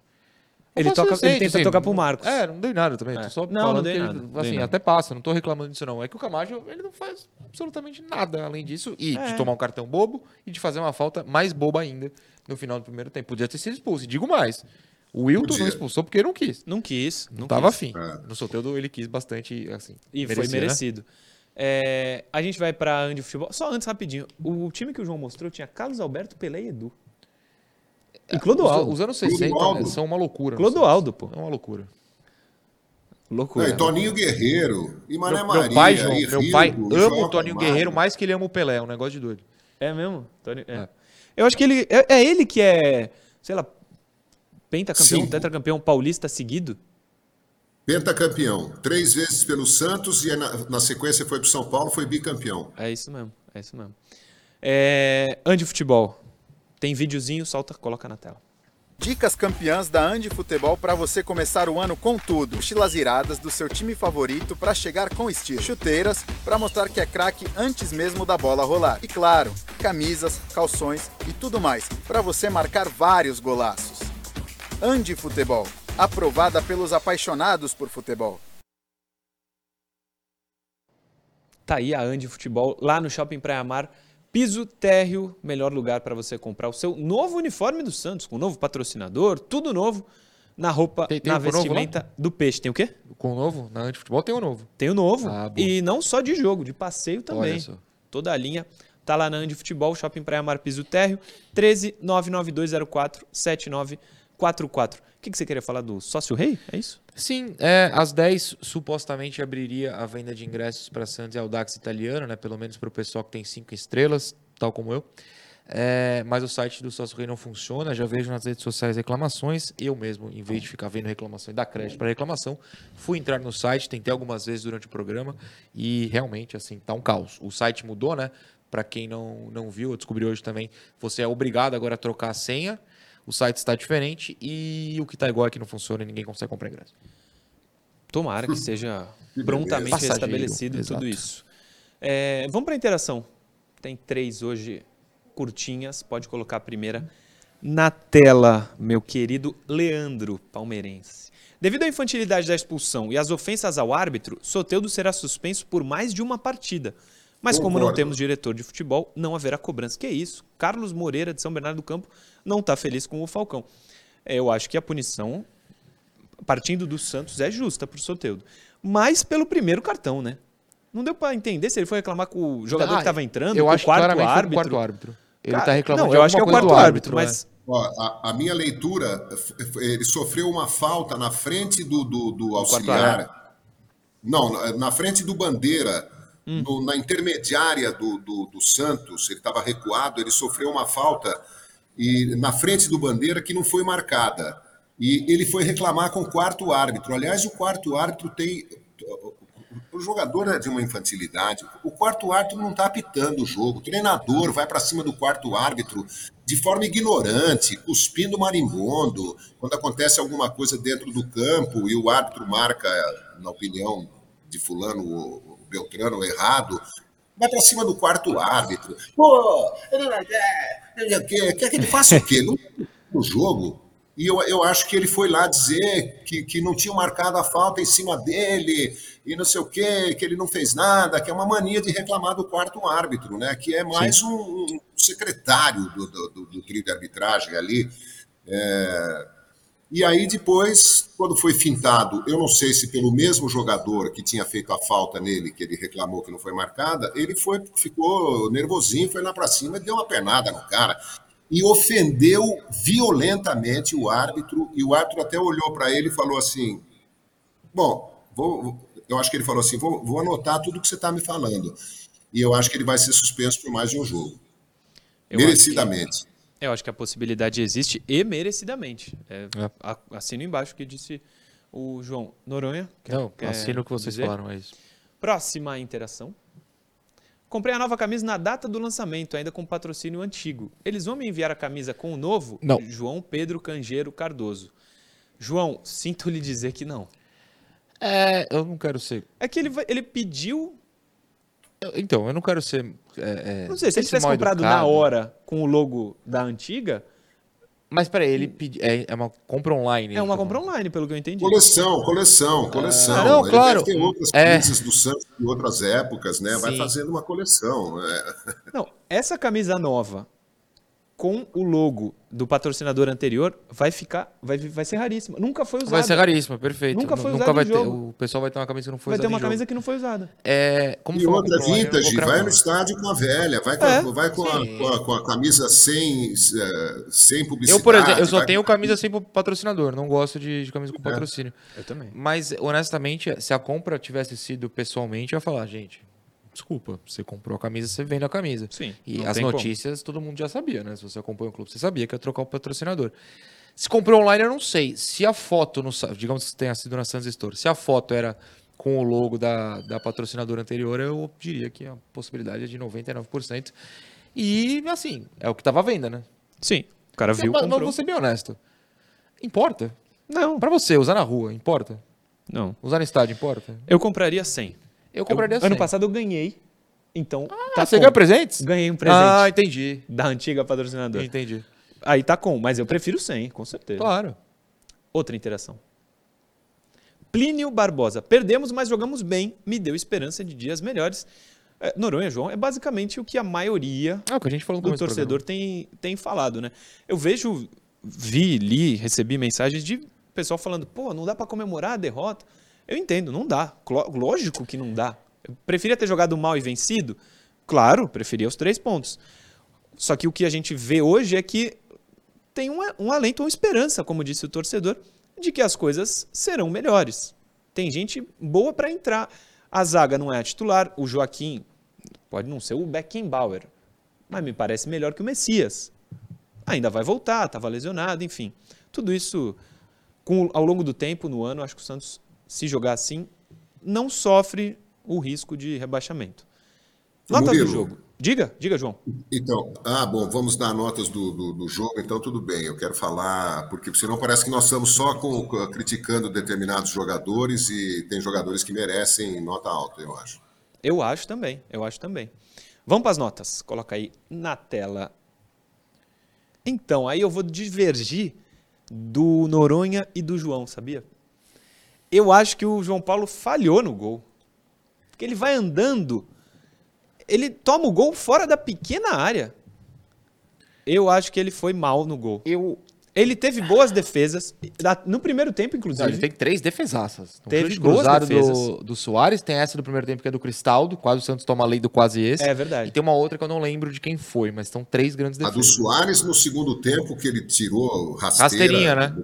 Ele, toca, ele tenta assim, tocar pro Marcos. É, não dei nada também. É. só não, falando não que ele, nada, assim, até passa, não tô reclamando disso não. É que o Camacho, ele não faz absolutamente nada além disso. E é. de tomar um cartão bobo e de fazer uma falta mais boba ainda no final do primeiro tempo. Podia ter sido expulso. E digo mais, O Wilton não expulsou porque não quis. Não quis. Não, não tava afim. É. No sorteio ele quis bastante, assim. E foi né? merecido. Né? É, a gente vai para Andy Futebol. Só antes, rapidinho. O time que o João mostrou tinha Carlos Alberto, Pelé e Edu. E Clodoaldo. Os, os anos 60 né, são uma loucura. Clodoaldo, pô. É uma loucura. Loucura. Não, e Toninho Guerreiro. E Mané meu, Maria. Meu pai, João, meu pai ama o Toninho Guerreiro mais que ele ama o Pelé. É um negócio de doido. É mesmo? Tony, é. É. Eu acho que ele. É, é, ele que é, sei lá, pentacampeão, Sim. tetracampeão paulista seguido? Pentacampeão. Três vezes pelo Santos e na, na sequência foi para São Paulo, foi bicampeão. É isso mesmo, é isso mesmo. É, Ande Futebol. Tem videozinho, solta, coloca na tela. Dicas campeãs da Andi Futebol para você começar o ano com tudo. Mochilas iradas do seu time favorito para chegar com estilo. Chuteiras para mostrar que é craque antes mesmo da bola rolar. E claro, camisas, calções e tudo mais para você marcar vários golaços. Andi Futebol, aprovada pelos apaixonados por futebol. Tá aí a Andi Futebol lá no Shopping Praia Mar Piso Térreo, melhor lugar para você comprar o seu novo uniforme do Santos, com novo patrocinador, tudo novo na roupa, tem, tem na vestimenta do peixe. Tem o quê? Com o novo? Na Antifutebol tem o novo. Tem o novo. Ah, e não só de jogo, de passeio também. Toda a linha tá lá na Antifutebol, Shopping Praia Mar Piso Térreo, 13 99204 7944. O que, que você queria falar do Sócio Rei? É isso? Sim, é, às 10 supostamente abriria a venda de ingressos para Santos e Audax italiano, né? Pelo menos para o pessoal que tem cinco estrelas, tal como eu. É, mas o site do Sócio Rei não funciona. Já vejo nas redes sociais reclamações. Eu mesmo, em vez de ficar vendo reclamação e dar crédito para reclamação, fui entrar no site, tentei algumas vezes durante o programa e realmente, assim, tá um caos. O site mudou, né? Para quem não, não viu, eu descobri hoje também, você é obrigado agora a trocar a senha o site está diferente e o que está igual é que não funciona e ninguém consegue comprar ingresso. Tomara que seja prontamente Passageiro, restabelecido exato. tudo isso. É, vamos para a interação. Tem três hoje curtinhas. Pode colocar a primeira na tela, meu querido Leandro Palmeirense. Devido à infantilidade da expulsão e às ofensas ao árbitro, Soteudo será suspenso por mais de uma partida. Mas Concordo. como não temos diretor de futebol, não haverá cobrança. Que é isso? Carlos Moreira, de São Bernardo do Campo, não está feliz com o Falcão. É, eu acho que a punição, partindo do Santos, é justa para o Soteudo. Mas pelo primeiro cartão, né? Não deu para entender se ele foi reclamar com o jogador ah, que estava entrando, eu acho o quarto que árbitro. O quarto árbitro. Ele está reclamando não, eu acho que é o quarto árbitro, mas... É. Ó, a, a, minha leitura, ele sofreu uma falta na frente do, do, do auxiliar. Não, na frente do Bandeira, hum. no, na intermediária do, do, do Santos, ele estava recuado, ele sofreu uma falta e na frente do Bandeira que não foi marcada. E ele foi reclamar com o quarto árbitro. Aliás, o quarto árbitro tem. O jogador é de uma infantilidade. O quarto árbitro não está apitando o jogo. O treinador vai para cima do quarto árbitro de forma ignorante, cuspindo marimbondo. Quando acontece alguma coisa dentro do campo e o árbitro marca, na opinião de Fulano, Beltrano, errado, vai para cima do quarto árbitro. Pô, ele não quer, quer, quer que ele faça o quê? No jogo. E eu, eu acho que ele foi lá dizer que, que não tinham marcado a falta em cima dele e não sei o quê, que ele não fez nada, que é uma mania de reclamar do quarto árbitro, né? Que é mais um, um, secretário do, do, do, do trio de arbitragem ali. É, e aí depois, quando foi fintado, eu não sei se pelo mesmo jogador que tinha feito a falta nele, que ele reclamou que não foi marcada, ele foi, ficou nervosinho, foi lá para cima e deu uma penada no cara. E ofendeu violentamente o árbitro e o árbitro até olhou para ele e falou assim: bom, vou, eu acho que ele falou assim, vou, vou anotar tudo que você está me falando. E eu acho que ele vai ser suspenso por mais de um jogo, eu merecidamente. Eu acho que a possibilidade existe e merecidamente. É, é. Assino embaixo o que disse o João Noronha. Quer, Não, quer assino o que vocês dizer? falaram, é isso. Próxima interação. Comprei a nova camisa na data do lançamento, ainda com patrocínio antigo. Eles vão me enviar a camisa com o novo? Não. João Pedro Cangeiro Cardoso. João, sinto lhe dizer que não. É, eu não quero ser. É que ele, ele pediu então, eu não quero ser. É, é, não sei, se ele tivesse comprado educado. na hora com o logo da antiga. Mas peraí, ele pedi, é, é uma compra online. É uma então. compra online, pelo que eu entendi. Coleção, coleção, coleção. Ah, não, ele claro. Tem outras é. camisas do Santos de outras épocas, né? Sim. Vai fazendo uma coleção. É. Não, essa camisa nova, com o logo do patrocinador anterior vai ficar, vai, vai ser raríssima. Nunca foi usada. Vai ser raríssima, perfeito. Nunca foi Nunca usada vai em ter, jogo. O pessoal vai ter uma camisa que não foi Vai ter usada uma em camisa jogo. que não foi usada. É, como E foi uma outra vintage, vai no estádio com a velha, vai com, É, a, vai com, a, com, a, com a camisa sem, eh, sem publicidade. Eu, por exemplo, eu só vai- tenho camisa sem patrocinador, não gosto de, de camisa com patrocínio. Eu também. Mas, honestamente, se a compra tivesse sido pessoalmente, eu ia falar, gente, desculpa, você comprou a camisa, você vende a camisa. Sim, E as tem como. notícias todo mundo já sabia, né? Se você acompanha o clube, você sabia que ia trocar o patrocinador. Se comprou online, eu não sei. Se a foto, no, digamos que tenha sido na Sans Store, se a foto era com o logo da, da patrocinadora anterior, eu diria que a possibilidade é de 99%. E, assim, é o que tava à venda, né? Sim. O cara viu, mas, mas comprou. vou ser bem honesto. Importa. Não, Pra você, usar na rua, importa? não. Usar no estádio, importa? Eu compraria 100. Eu compraria Eu- 100. Ano passado eu ganhei. Então, Ah, tá você com. ganhou presentes? Ganhei um presente Ah, entendi. da antiga patrocinadora. Entendi. Aí tá com, mas eu prefiro 100, com certeza. Claro. Outra interação. Plínio Barbosa. Perdemos, mas jogamos bem. Me deu esperança de dias melhores. É, Noronha, João, é basicamente o que a maioria o que a gente falou do torcedor tem, tem falado, né? Eu vejo, vi, li, recebi mensagens de pessoal falando, pô, não dá pra comemorar a derrota. Eu entendo, não dá. Lógico que não dá. Eu preferia ter jogado mal e vencido? Claro, preferia os três pontos. Só que o que a gente vê hoje é que tem um, um alento, uma esperança, como disse o torcedor, de que as coisas serão melhores. Tem gente boa para entrar. A zaga não é a titular, o Joaquim pode não ser o Beckenbauer, mas me parece melhor que o Messias. Ainda vai voltar, estava lesionado, enfim. Tudo isso, com, ao longo do tempo, no ano, acho que o Santos, se jogar assim, não sofre o risco de rebaixamento. Notas do Murilo. jogo. Diga, diga, João. Então, ah, bom, vamos dar notas do, do, do jogo, então tudo bem. Eu quero falar, porque senão parece que nós estamos só com- criticando determinados jogadores e tem jogadores que merecem nota alta, eu acho. Eu acho também, eu acho também. Vamos para as notas. Coloca aí na tela. Então, aí eu vou divergir do Noronha e do João, sabia? Eu acho que o João Paulo falhou no gol. Porque ele vai andando, ele toma o gol fora da pequena área. Eu acho que ele foi mal no gol. Eu. Ele teve boas defesas, no primeiro tempo, Não, inclusive. ele tem três defesaças. Um Teve boas defesas. do, do Soares, tem essa do primeiro tempo que é do Cristaldo, quase o Santos toma a lei do quase esse. É verdade. E tem uma outra que eu não lembro de quem foi, mas estão três grandes A do defesas. Soares no segundo tempo, que ele tirou rasteira. Rasteirinha, né?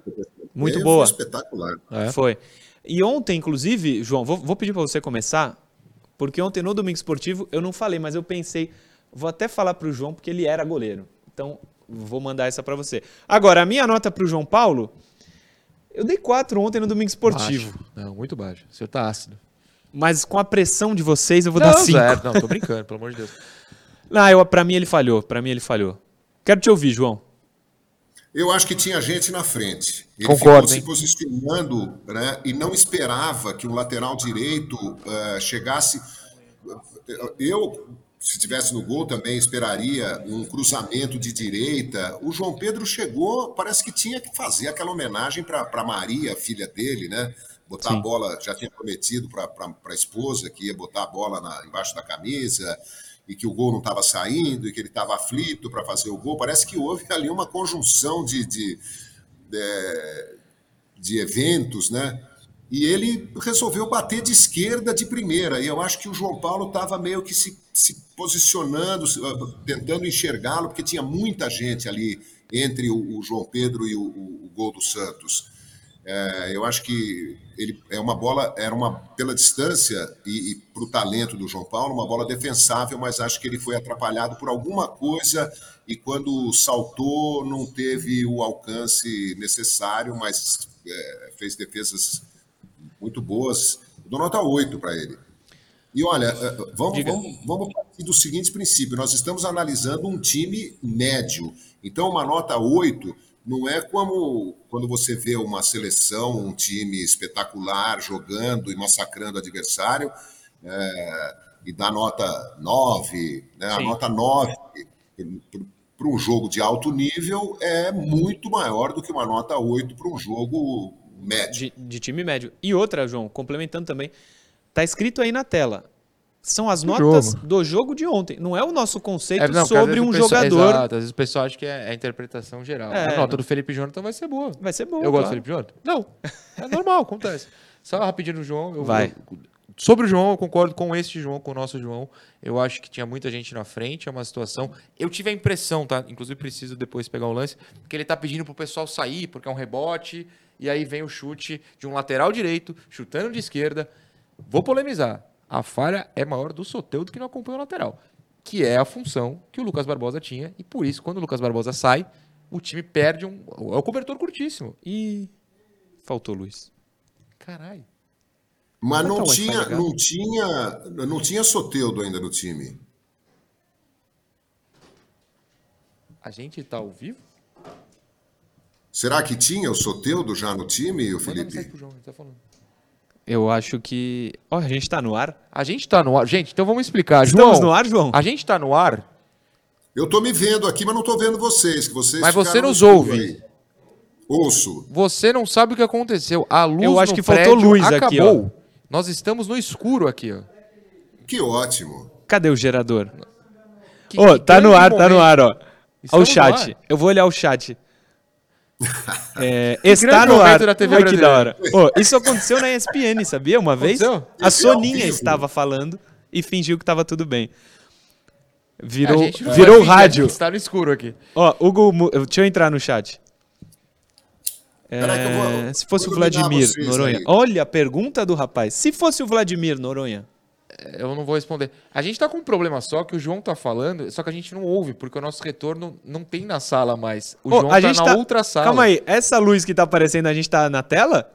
Muito Foi boa. espetacular. É. Foi. E ontem, inclusive, João, vou, vou pedir para você começar, porque ontem no Domingo Esportivo eu não falei, mas eu pensei, vou até falar para o João, porque ele era goleiro. Então, vou mandar essa para você. Agora, a minha nota para o João Paulo, eu dei 4 ontem no Domingo Esportivo. Baixo. Não, muito baixo. O senhor tá ácido. Mas com a pressão de vocês, eu vou não, dar 5. zero. Não, tô brincando, pelo amor de Deus. Não, eu, pra mim ele falhou. Para mim ele falhou. Quero te ouvir, João. Eu acho que tinha gente na frente. Ele Concordo, ficou hein? se posicionando né, e não esperava que o lateral direito eh, chegasse. Eu, se estivesse no gol, também esperaria um cruzamento de direita. O João Pedro chegou, parece que tinha que fazer aquela homenagem para Maria, filha dele, né? Botar a bola, já tinha prometido para a esposa que ia botar a bola na- embaixo da camisa e que o gol não estava saindo e que ele estava aflito para fazer o gol. Parece que houve ali uma conjunção de, de, de, de eventos, né? E ele resolveu bater de esquerda de primeira. E eu acho que o João Paulo estava meio que se, se posicionando, ah, tentando enxergá-lo, porque tinha muita gente ali entre o, o João Pedro e o, o- o gol do Santos. É, eu acho que ele é uma bola, era uma pela distância e, e para o talento do João Paulo, uma bola defensável, mas acho que ele foi atrapalhado por alguma coisa e quando saltou não teve o alcance necessário, mas é, fez defesas muito boas. Eu dou nota 8 para ele. E olha, eh, vamos, Diga. vamos, vamos partir do seguinte princípio: nós estamos analisando um time médio. Então, uma nota 8 não é como quando você vê uma seleção, um time espetacular jogando e massacrando o adversário, eh, e dá nota 9. Né? A nota 9 para um jogo de alto nível é muito maior do que uma nota 8 para um jogo médio. De, de time médio. E outra, João, complementando também, tá escrito aí na tela. São as notas jogo. do jogo de ontem. Não é o nosso conceito é, não, sobre um pessoal, jogador. Exato, às vezes o pessoal acha que é a interpretação geral. É, a nota não. do Felipe Jonathan vai ser boa. Vai ser boa. Eu claro. gosto do Felipe Jonathan? Não. É normal, acontece. Só rapidinho no João. Eu, vai. Eu, sobre o João, eu concordo com este João, com o nosso João. Eu acho que tinha muita gente na frente, é uma situação. Eu tive a impressão, tá? Inclusive preciso depois pegar o lance, que ele tá pedindo pro pessoal sair, porque é um rebote, e aí vem o chute de um lateral direito, chutando de esquerda. Vou polemizar a falha é maior do Soteudo que não acompanha o lateral, que é a função que o Lucas Barbosa tinha, e por isso, quando o Lucas Barbosa sai, o time perde um. É o cobertor curtíssimo. E. Faltou Luiz. Caralho. Mas não tinha, não tinha, não tinha Soteudo ainda no time. A gente tá ao vivo? Será que tinha o Soteudo já no time, o Felipe? Manda pro João, ele tá falando. Eu acho que. Ó, oh, a gente tá no ar? A gente tá no ar. Gente, então vamos explicar. Estamos João, no ar, João? A gente tá no ar. Eu tô me vendo aqui, mas não tô vendo vocês. Que vocês mas você nos ouve. Aí. Ouço. Você não sabe o que aconteceu. A luz Eu acho que faltou luz acabou. aqui, ó. Nós estamos no escuro aqui, ó. Que ótimo. Cadê o gerador? Ô, oh, tá no ar, momento. tá no ar, ó. Olha o chat. Eu vou olhar o chat. É, está no ar. Da TV Ai, que da hora. Oh, isso aconteceu na ESPN, sabia? Uma vez? Aconteceu? A Soninha estava falando e fingiu que estava tudo bem. Virou, virou o rádio. Está no escuro aqui. Ó, Hugo, deixa eu entrar no chat. É, se fosse o Vladimir Noronha. Aí. Olha a pergunta do rapaz. Se fosse o Vladimir Noronha, eu não vou responder. A gente tá com um problema só que o João tá falando, só que a gente não ouve, porque o nosso retorno não tem na sala mais. O oh, João tá na tá... outra sala. Calma aí, essa luz que tá aparecendo, a gente tá na tela?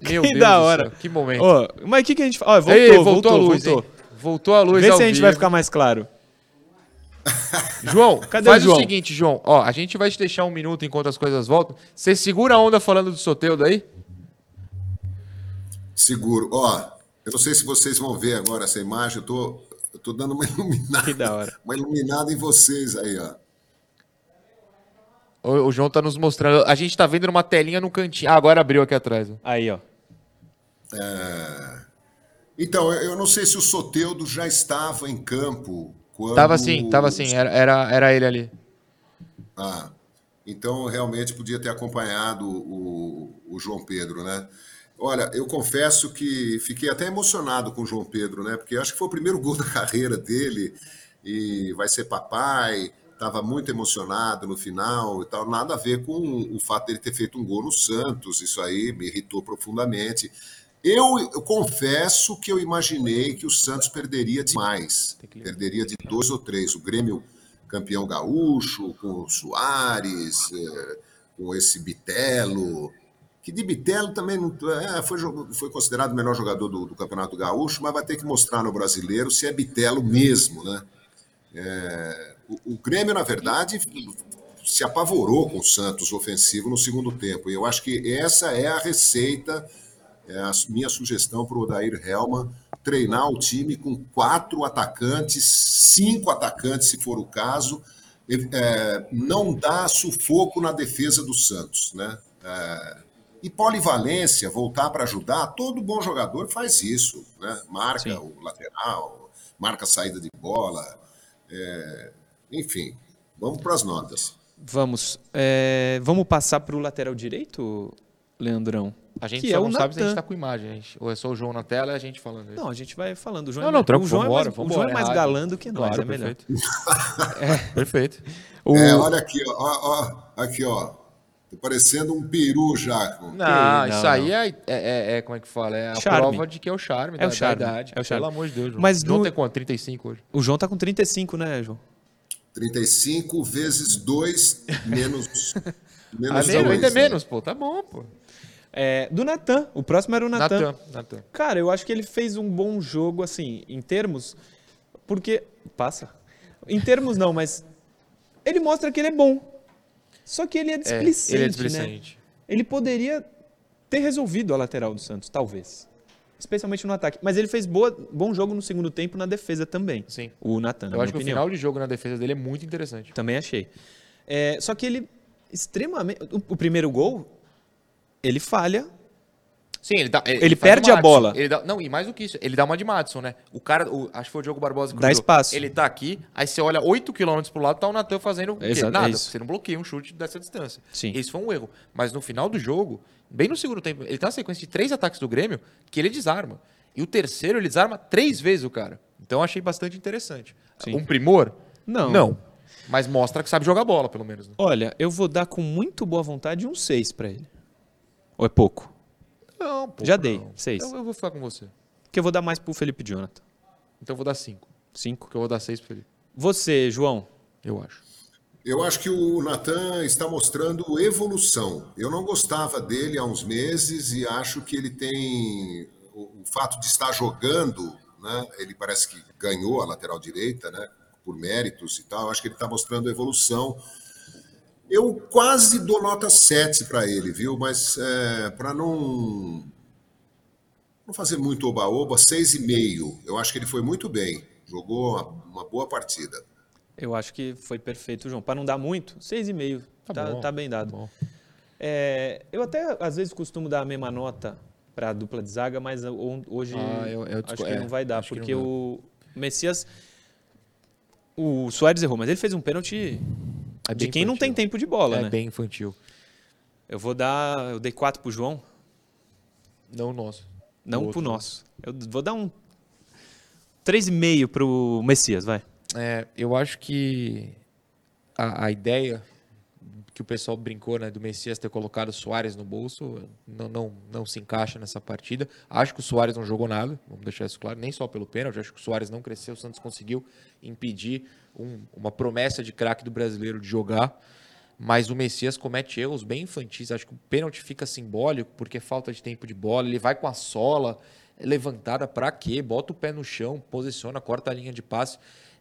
Meu que Deus da hora. que momento. Oh, mas o que, que a gente? Oh, voltou, Ei, voltou, voltou, a luz. Voltou, voltou a luz. Vê se a gente vivo. vai ficar mais claro. João, Cadê faz o, João? o seguinte, João. Ó, a gente vai te deixar um minuto enquanto as coisas voltam. Você segura a onda falando do Soteudo aí? Seguro. Ó, eu não sei se vocês vão ver agora essa imagem, eu tô, eu tô dando uma iluminada. Que da hora. Uma iluminada em vocês aí, ó. O, o João tá nos mostrando. A gente tá vendo numa telinha no cantinho. Ah, agora abriu aqui atrás. Aí, ó. É... Então, eu não sei se o Soteudo já estava em campo quando. Tava sim, tava sim. Era, era, era ele ali. Ah, então realmente podia ter acompanhado o, o João Pedro, né? Olha, eu confesso que fiquei até emocionado com o João Pedro, né? Porque acho que foi o primeiro gol da carreira dele e vai ser papai. Estava muito emocionado no final e tal. Nada a ver com o fato dele ter feito um gol no Santos. Isso aí me irritou profundamente. Eu, eu confesso que eu imaginei que o Santos perderia demais. Perderia de dois ou três. O Grêmio campeão gaúcho, com o Soares, eh, com esse Bitelo que de Bitelo também não, é, foi, foi considerado o melhor jogador do, do, Campeonato Gaúcho, mas vai ter que mostrar no brasileiro se é Bitelo mesmo. Né? É, o, o, Grêmio, na verdade, se apavorou com o Santos ofensivo no segundo tempo. E eu acho que essa é a receita, é a minha sugestão para o Odair Helman treinar o time com quatro atacantes, cinco atacantes, se for o caso, é, não dá sufoco na defesa do Santos, né? É, e polivalência, voltar para ajudar, todo bom jogador faz isso, né? Marca Sim. o lateral, marca a saída de bola, é... enfim. Vamos para as notas. Vamos. É... Vamos passar para o lateral direito, Leandrão? A gente que só é não sabe se a gente está com imagem. Gente, ou é só o João na tela e a gente falando isso. Não, a gente vai falando. O João não, é não, tranquilo, o João, vambora, é mais, vambora, o João é mais galã do que nós, claro, é melhor. Perfeito. é, perfeito. O... É, olha aqui, ó, ó, aqui, ó. Tô parecendo um peru já. Não, não isso não. aí é, é, é, é, Como é que fala? É a charme. prova de que é o charme. É o charme. Idade. É o charme. Pelo amor de Deus, João. Mas João no... tem quanto? 35 hoje? O João tá com 35, né, João? 35 vezes 2 menos. menos ah, ainda é menos, pô. Tá bom, pô. É, do Natan. O próximo era o Natan. Natan. Natan. Cara, eu acho que ele fez um bom jogo, assim, em termos. Porque. Passa. Em termos não, mas. Ele mostra que ele é bom. Só que ele é displicente, é, ele é displicente. Né? Ele poderia ter resolvido a lateral do Santos, talvez. Especialmente no ataque. Mas ele fez boa, bom jogo no segundo tempo na defesa também. Sim. O Natan. Eu acho que opinião. o final de jogo na defesa dele é muito interessante. Também achei. É, só que ele extremamente. O, o primeiro gol, ele falha Sim, ele, dá, ele, ele perde a bola. Ele dá, não, e mais do que isso, ele dá uma de Madison, né? O cara, o, acho que foi o Diogo Barbosa que Dá espaço. Ele tá aqui, aí você olha 8 km pro lado, tá o Natan fazendo Exato, nada. É você não bloqueia um chute dessa distância. Sim. Esse foi um erro. Mas no final do jogo, bem no segundo tempo, ele tá na sequência de três ataques do Grêmio que ele desarma. E o terceiro, ele desarma três vezes o cara. Então eu achei bastante interessante. Sim. Um primor? Não. Não. Mas mostra que sabe jogar bola, pelo menos. Né? Olha, eu vou dar com muito boa vontade um 6 para ele. Ou é pouco? Não, pouco Já dei, 6. Eu, eu, vou ficar com você. Que eu vou dar mais pro Felipe Jonathan. Então eu vou dar 5. 5? Que eu vou dar 6 pro Felipe. Você, João? Eu acho. Eu acho que o Natan está mostrando evolução. Eu não gostava dele há uns meses e acho que ele tem o, o fato de estar jogando, né? Ele parece que ganhou a lateral direita, né? Por méritos e tal. Eu acho que ele está mostrando evolução. Eu quase dou nota 7 para ele, viu? Mas é, para não, não fazer muito oba-oba, 6,5. Eu acho que ele foi muito bem. Jogou uma, uma boa partida. Eu acho que foi perfeito, João. Para não dar muito, 6,5. Tá, tá, bom, tá bem dado. Tá é, eu até, às vezes, costumo dar a mesma nota para a dupla de zaga, mas hoje ah, eu, eu acho que é, não vai dar, porque o Messias... O Soares errou, mas ele fez um pênalti é de quem infantil. não tem tempo de bola, é né? É bem infantil. Eu vou dar. Eu dei 4 pro João. Não o nosso. Não o pro nosso. Eu vou dar um 3,5 pro Messias, vai. É, eu acho que a, a, ideia que o pessoal brincou né, do Messias ter colocado o Soares no bolso não, não, não se encaixa nessa partida. Acho que o Soares não jogou nada, vamos deixar isso claro, nem só pelo pênalti. Acho que o Soares não cresceu, o Santos conseguiu impedir um, uma promessa de craque do brasileiro de jogar, mas o Messias comete erros bem infantis. Acho que o pênalti fica simbólico porque é falta de tempo de bola. Ele vai com a sola levantada para quê? Bota o pé no chão, posiciona, corta a linha de passe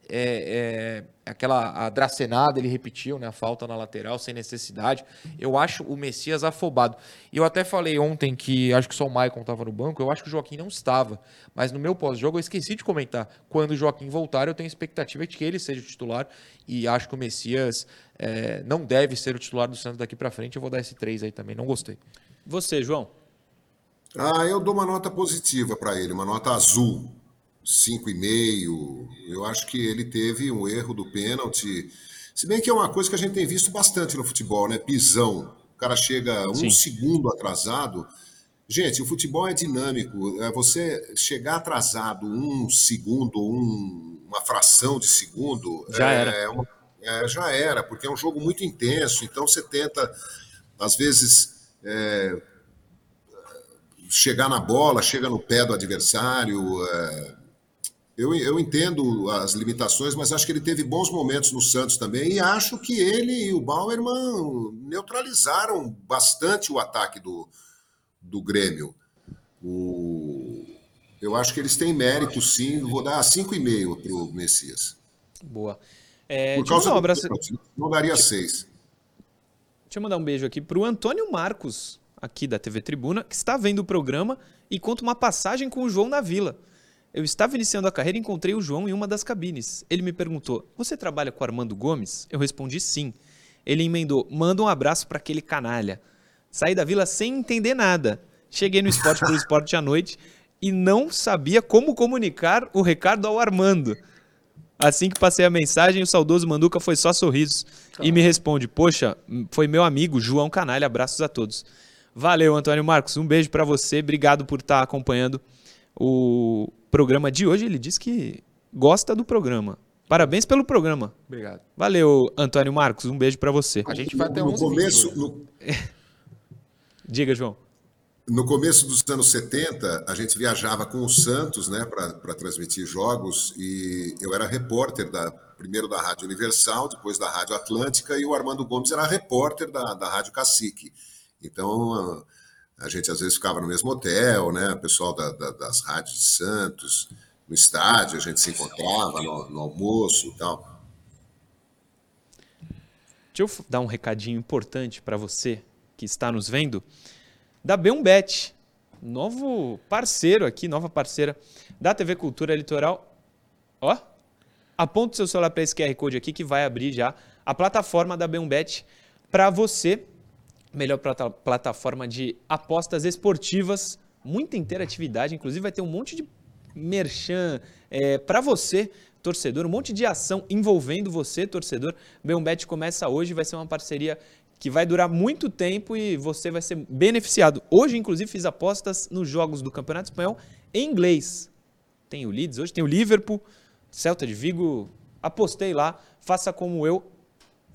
é, é, aquela a dracenada, ele repetiu, né, a falta na lateral, sem necessidade. Eu acho o Messias afobado. E eu até falei ontem que acho que só o Maicon estava no banco, eu acho que o Joaquim não estava. Mas no meu pós-jogo eu esqueci de comentar. Quando o Joaquim voltar, eu tenho expectativa de que ele seja o titular. E acho que o Messias é, não deve ser o titular do Santos daqui para frente. Eu vou dar esse 3 aí também, não gostei. Você, João? Ah, eu dou uma nota positiva para ele, uma nota azul. 5,5. Eu acho que ele teve um erro do pênalti. Se bem que é uma coisa que a gente tem visto bastante no futebol, né? Pisão. O cara chega um Sim. segundo atrasado. Gente, o futebol é dinâmico. É você chegar atrasado um segundo, um, uma fração de segundo. Já é, era. Uma, é, já era, porque é um jogo muito intenso. Então você tenta, às vezes. É, chegar na bola, chega no pé do adversário, é, eu, eu entendo as limitações, mas acho que ele teve bons momentos no Santos também. E acho que ele e o Bauerman neutralizaram bastante o ataque do, do Grêmio. O, eu acho que eles têm mérito, sim. Vou dar 5,5 para o Messias. Boa. É, Por causa um abraço... não daria 6. Deixa eu mandar um beijo aqui para o Antônio Marcos, aqui da TV Tribuna, que está vendo o programa e conta uma passagem com o João na Vila. Eu estava iniciando a carreira e encontrei o João em uma das cabines. Ele me perguntou: Você trabalha com Armando Gomes? Eu respondi sim. Ele emendou: Manda um abraço para aquele canalha. Saí da vila sem entender nada. Cheguei no esporte pelo esporte à noite e não sabia como comunicar o recado ao Armando. Assim que passei a mensagem, o saudoso Manduca foi só sorrisos e me responde: Poxa, foi meu amigo João Canalha. Abraços a todos. Valeu, Antônio Marcos. Um beijo para você. Obrigado por estar acompanhando o programa de hoje. Ele diz que gosta do programa. Parabéns pelo programa. Obrigado. Valeu, Antônio Marcos. Um beijo para você. A gente vai até no começo. No... Diga, João. No começo dos anos 70, a gente viajava com o Santos né, para transmitir jogos e eu era repórter da, primeiro da Rádio Universal, depois da Rádio Atlântica e o Armando Gomes era repórter da, da Rádio Cacique. Então a gente às vezes ficava no mesmo hotel, né? O pessoal da, da, das rádios de Santos, no estádio, a gente se encontrava no, no almoço e tal. Deixa eu dar um recadinho importante para você que está nos vendo. Da B1Bet, novo parceiro aqui, nova parceira da TV Cultura Litoral. Ó, aponta o seu celular para esse QR Code aqui que vai abrir já a plataforma da B1Bet para você melhor plataforma de apostas esportivas muita interatividade, inclusive vai ter um monte de merchan é, para você, torcedor, um monte de ação envolvendo você, torcedor. Bet começa hoje, vai ser uma parceria que vai durar muito tempo e você vai ser beneficiado. Hoje, inclusive, fiz apostas nos jogos do Campeonato Espanhol em inglês. Tem o Leeds, hoje tem o Liverpool, Celta de Vigo. Apostei lá, faça como eu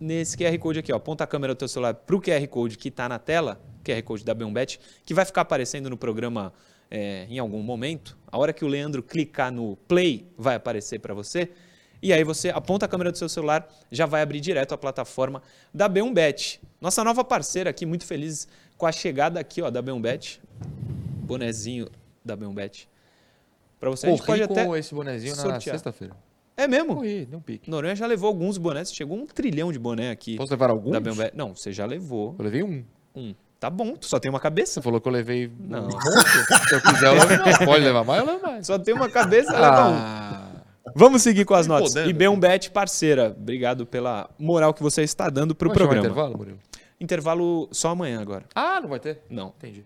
nesse QR Code aqui. Ó. Aponta a câmera do teu celular para o QR Code que está na tela, QR Code da Bet, que vai ficar aparecendo no programa é, em algum momento. A hora que o Leandro clicar no play, vai aparecer para você. E aí você aponta a câmera do seu celular, já vai abrir direto a plataforma da B1Bet. Nossa nova parceira aqui, muito feliz com a chegada aqui ó, da B1Bet. Bonezinho da B1Bet. Para você, Corri a gente pode até esse bonezinho sortear. na sexta-feira. É mesmo? Corri, deu um pique. Noronha já levou alguns bonés, chegou um trilhão de boné aqui. Posso levar alguns? Da B1Bet. Não, você já levou. Eu levei um. Um. Tá bom, tu só tem uma cabeça. Você falou que eu levei. Não. Se eu quiser, eu levo mais. Pode levar mais, eu levo mais. Só tem uma cabeça, ah. leva um. Vamos seguir com as notas. E B1Bet, parceira, obrigado pela moral que você está dando para o programa. intervalo, Murilo? Intervalo só amanhã agora. Ah, não vai ter? Não. Entendi.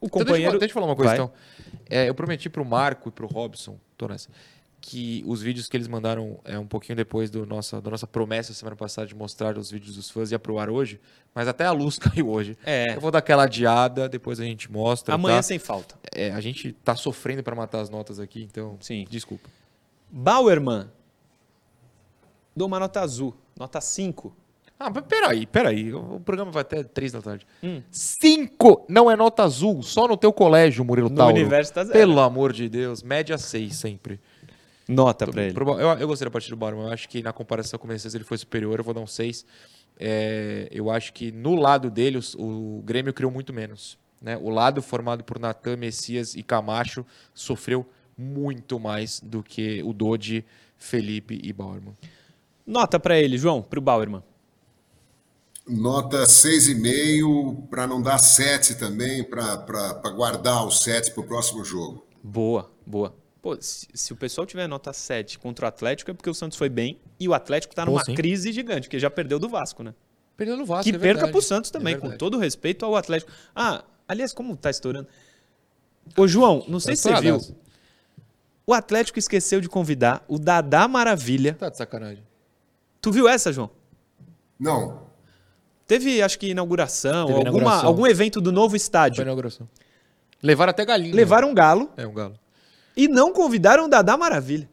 O então, companheiro... Então, deixa, eu falar uma coisa, vai. então. É, eu prometi para o Marco e para o Robson, tô nessa, que os vídeos que eles mandaram é um pouquinho depois do nossa, da nossa promessa semana passada de mostrar os vídeos dos fãs ia pro ar hoje, mas até a luz caiu hoje. É. Eu vou dar aquela adiada, depois a gente mostra. Amanhã tá? sem falta. É, a gente tá sofrendo para matar as notas aqui, então. Sim. Desculpa. Bauerman. Dou uma nota azul, nota 5. Ah, mas peraí, peraí. O programa vai até 3 da tarde. 5 hum. não é nota azul, só no teu colégio, Murilo no Tauro. No universo tá zero. Pelo amor de Deus, média 6 sempre. Nota para ele. Eu, eu gostei da partida do Bauerman. Eu acho que na comparação com o Mercedes ele foi superior. Eu vou dar um 6. É, eu acho que no lado dele o, o Grêmio criou muito menos. Né? O lado formado por Natan, Messias e Camacho sofreu muito mais do que o Dodi, Felipe e Bauerman. Nota para ele, João, para o Bauerman. Nota 6,5 para não dar 7 também, para guardar o 7 para o próximo jogo. Boa, boa. Pô, se, se, o pessoal tiver nota 7 contra o Atlético é porque o Santos foi bem e o Atlético está numa Pô, crise gigante, porque já perdeu do Vasco, né? Perdeu no Vasco, Que é perca para o Santos também, é com todo respeito ao Atlético. Ah, aliás, como tá estourando? Ô, João, não sei tá se você viu. O Atlético esqueceu de convidar o Dadá Maravilha. Tá de sacanagem. Tu viu essa, João? Não. Teve, acho que, inauguração, Teve alguma, inauguração. algum evento do novo estádio. Foi inauguração. Levaram até galinha. Levaram um galo. É, um galo. E não convidaram o Dadá Maravilha.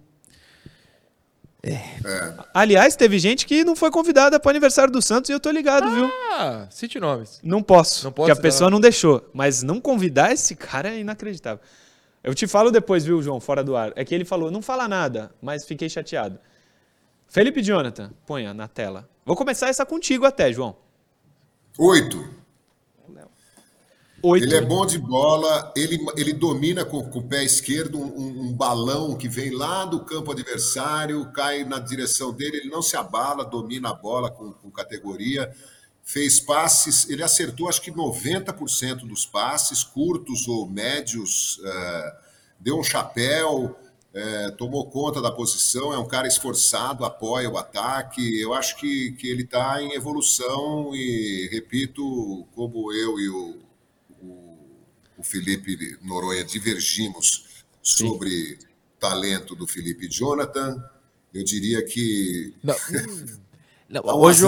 É. é. Aliás, teve gente que não foi convidada para o aniversário do Santos e eu tô ligado, ah, viu? Ah, cite nomes. Não posso, não posso porque a pessoa não deixou. Mas não convidar esse cara é inacreditável. Eu te falo depois, viu, João, fora do ar. É que ele falou, não fala nada, mas fiquei chateado. Felipe Jonathan, ponha na tela. Vou começar essa contigo até, João. Oito. Ele é bom de bola, ele, ele domina com, com o pé esquerdo um, um, balão que vem lá do campo adversário, cai na direção dele, ele não se abala, domina a bola com, com categoria fez passes, ele acertou acho que 90% dos passes, curtos ou médios, é, deu um chapéu, é, tomou conta da posição, é um cara esforçado, apoia o ataque. Eu acho que, que ele está em evolução e, repito, como eu e o Felipe Noronha divergimos sobre Sim. talento do Felipe Jonathan, eu diria que. Não, não, hoje,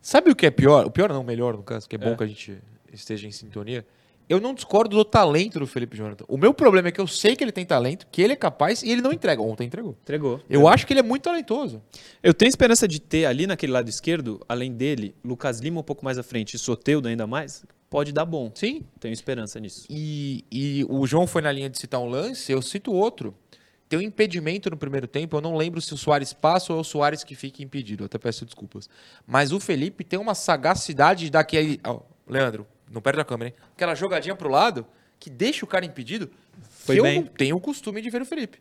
Sabe o que é pior? O pior não, melhor no caso, que é bom é. que a gente esteja em sintonia. Eu não discordo do talento do Felipe Jonathan. O meu problema é que eu sei que ele tem talento, que ele é capaz e ele não entrega. Ontem entregou. Entregou. Eu entregou. acho que ele é muito talentoso. Eu tenho esperança de ter ali naquele lado esquerdo, além dele, Lucas Lima um pouco mais à frente e Soteudo ainda mais, pode dar bom. Sim. Tenho esperança nisso. E, e o João foi na linha de citar um lance, eu cito outro tem um impedimento no primeiro tempo. Eu não lembro se o Soares passa ou é o Soares que fica impedido. Eu até peço desculpas. Mas o Felipe tem uma sagacidade de dar aquele. Oh, Leandro, não perde a câmera, hein? Aquela jogadinha pro lado que deixa o cara impedido. Foi que bem. eu não tenho o costume de ver o Felipe.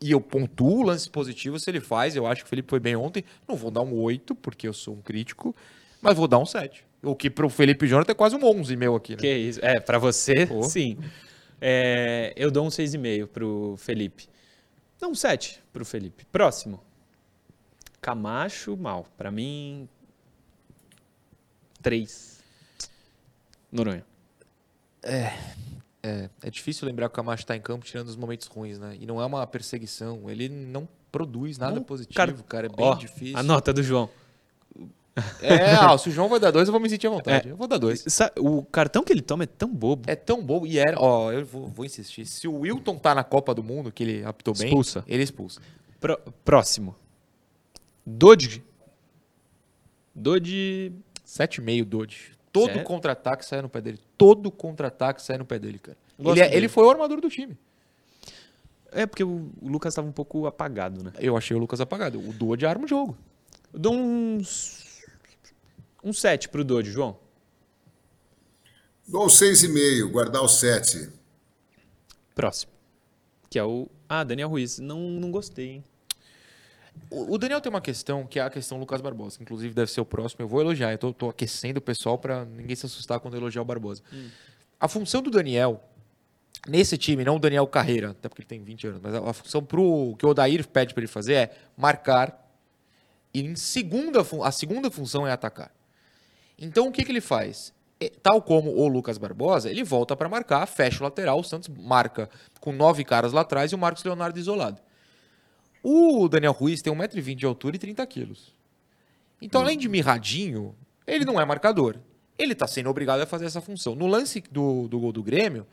E eu pontuo lances positivos se ele faz. Eu acho que o Felipe foi bem ontem. Não vou dar um 8, porque eu sou um crítico, mas vou dar um 7. O que pro Felipe Jonathan é quase um 11 meu aqui, né? Que isso. É, para você, Pô. sim. É, eu dou um 6,5 pro Felipe. Não, 7 para o Felipe. Próximo. Camacho, mal. Para mim, 3. Noronha. É. É, é difícil lembrar que o Camacho está em campo tirando os momentos ruins, né? E não é uma perseguição. Ele não produz nada não, positivo, cara, cara. É bem ó, difícil. A nota do João. É, ah, se o João vai dar dois, eu vou me sentir à vontade. É, eu vou dar dois. O cartão que ele toma é tão bobo. É tão bobo. E era, ó, eu vou, vou insistir. Se o Wilton tá na Copa do Mundo, que ele apitou bem, expulsa. ele expulsa. Pro, próximo. Dodge. Dodge. 7,5 Dodge. Todo contra-ataque sai no pé dele. Todo contra-ataque sai no pé dele, cara. Ele, é, ele, foi o armador do time. É, porque o Lucas estava um pouco apagado, né? Eu achei o Lucas apagado. O Dodge arma o jogo. Eu dou uns. Um 7 pro Dodge, João. Dou um 6,5, guardar o 7. Próximo. Que é o. Ah, Daniel Ruiz. Não, não gostei, hein? O Daniel tem uma questão que é a questão Lucas Barbosa. Inclusive, deve ser o próximo. Eu vou elogiar. Eu tô, tô aquecendo o pessoal para ninguém se assustar quando eu elogiar o Barbosa. Hum. A função do Daniel, nesse time, não o Daniel Carreira, até porque ele tem 20 anos, mas a, função pro, que o Odair pede para ele fazer é marcar. E em segunda, a segunda função é atacar. Então, o que, que ele faz? Tal como o Lucas Barbosa, ele volta para marcar, fecha o lateral, o Santos marca com nove caras lá atrás e o Marcos Leonardo isolado. O Daniel Ruiz tem 1,20m de altura e 30 quilos. Então, além de mirradinho, ele não é marcador. Ele está sendo obrigado a fazer essa função. No lance do, do gol do Grêmio,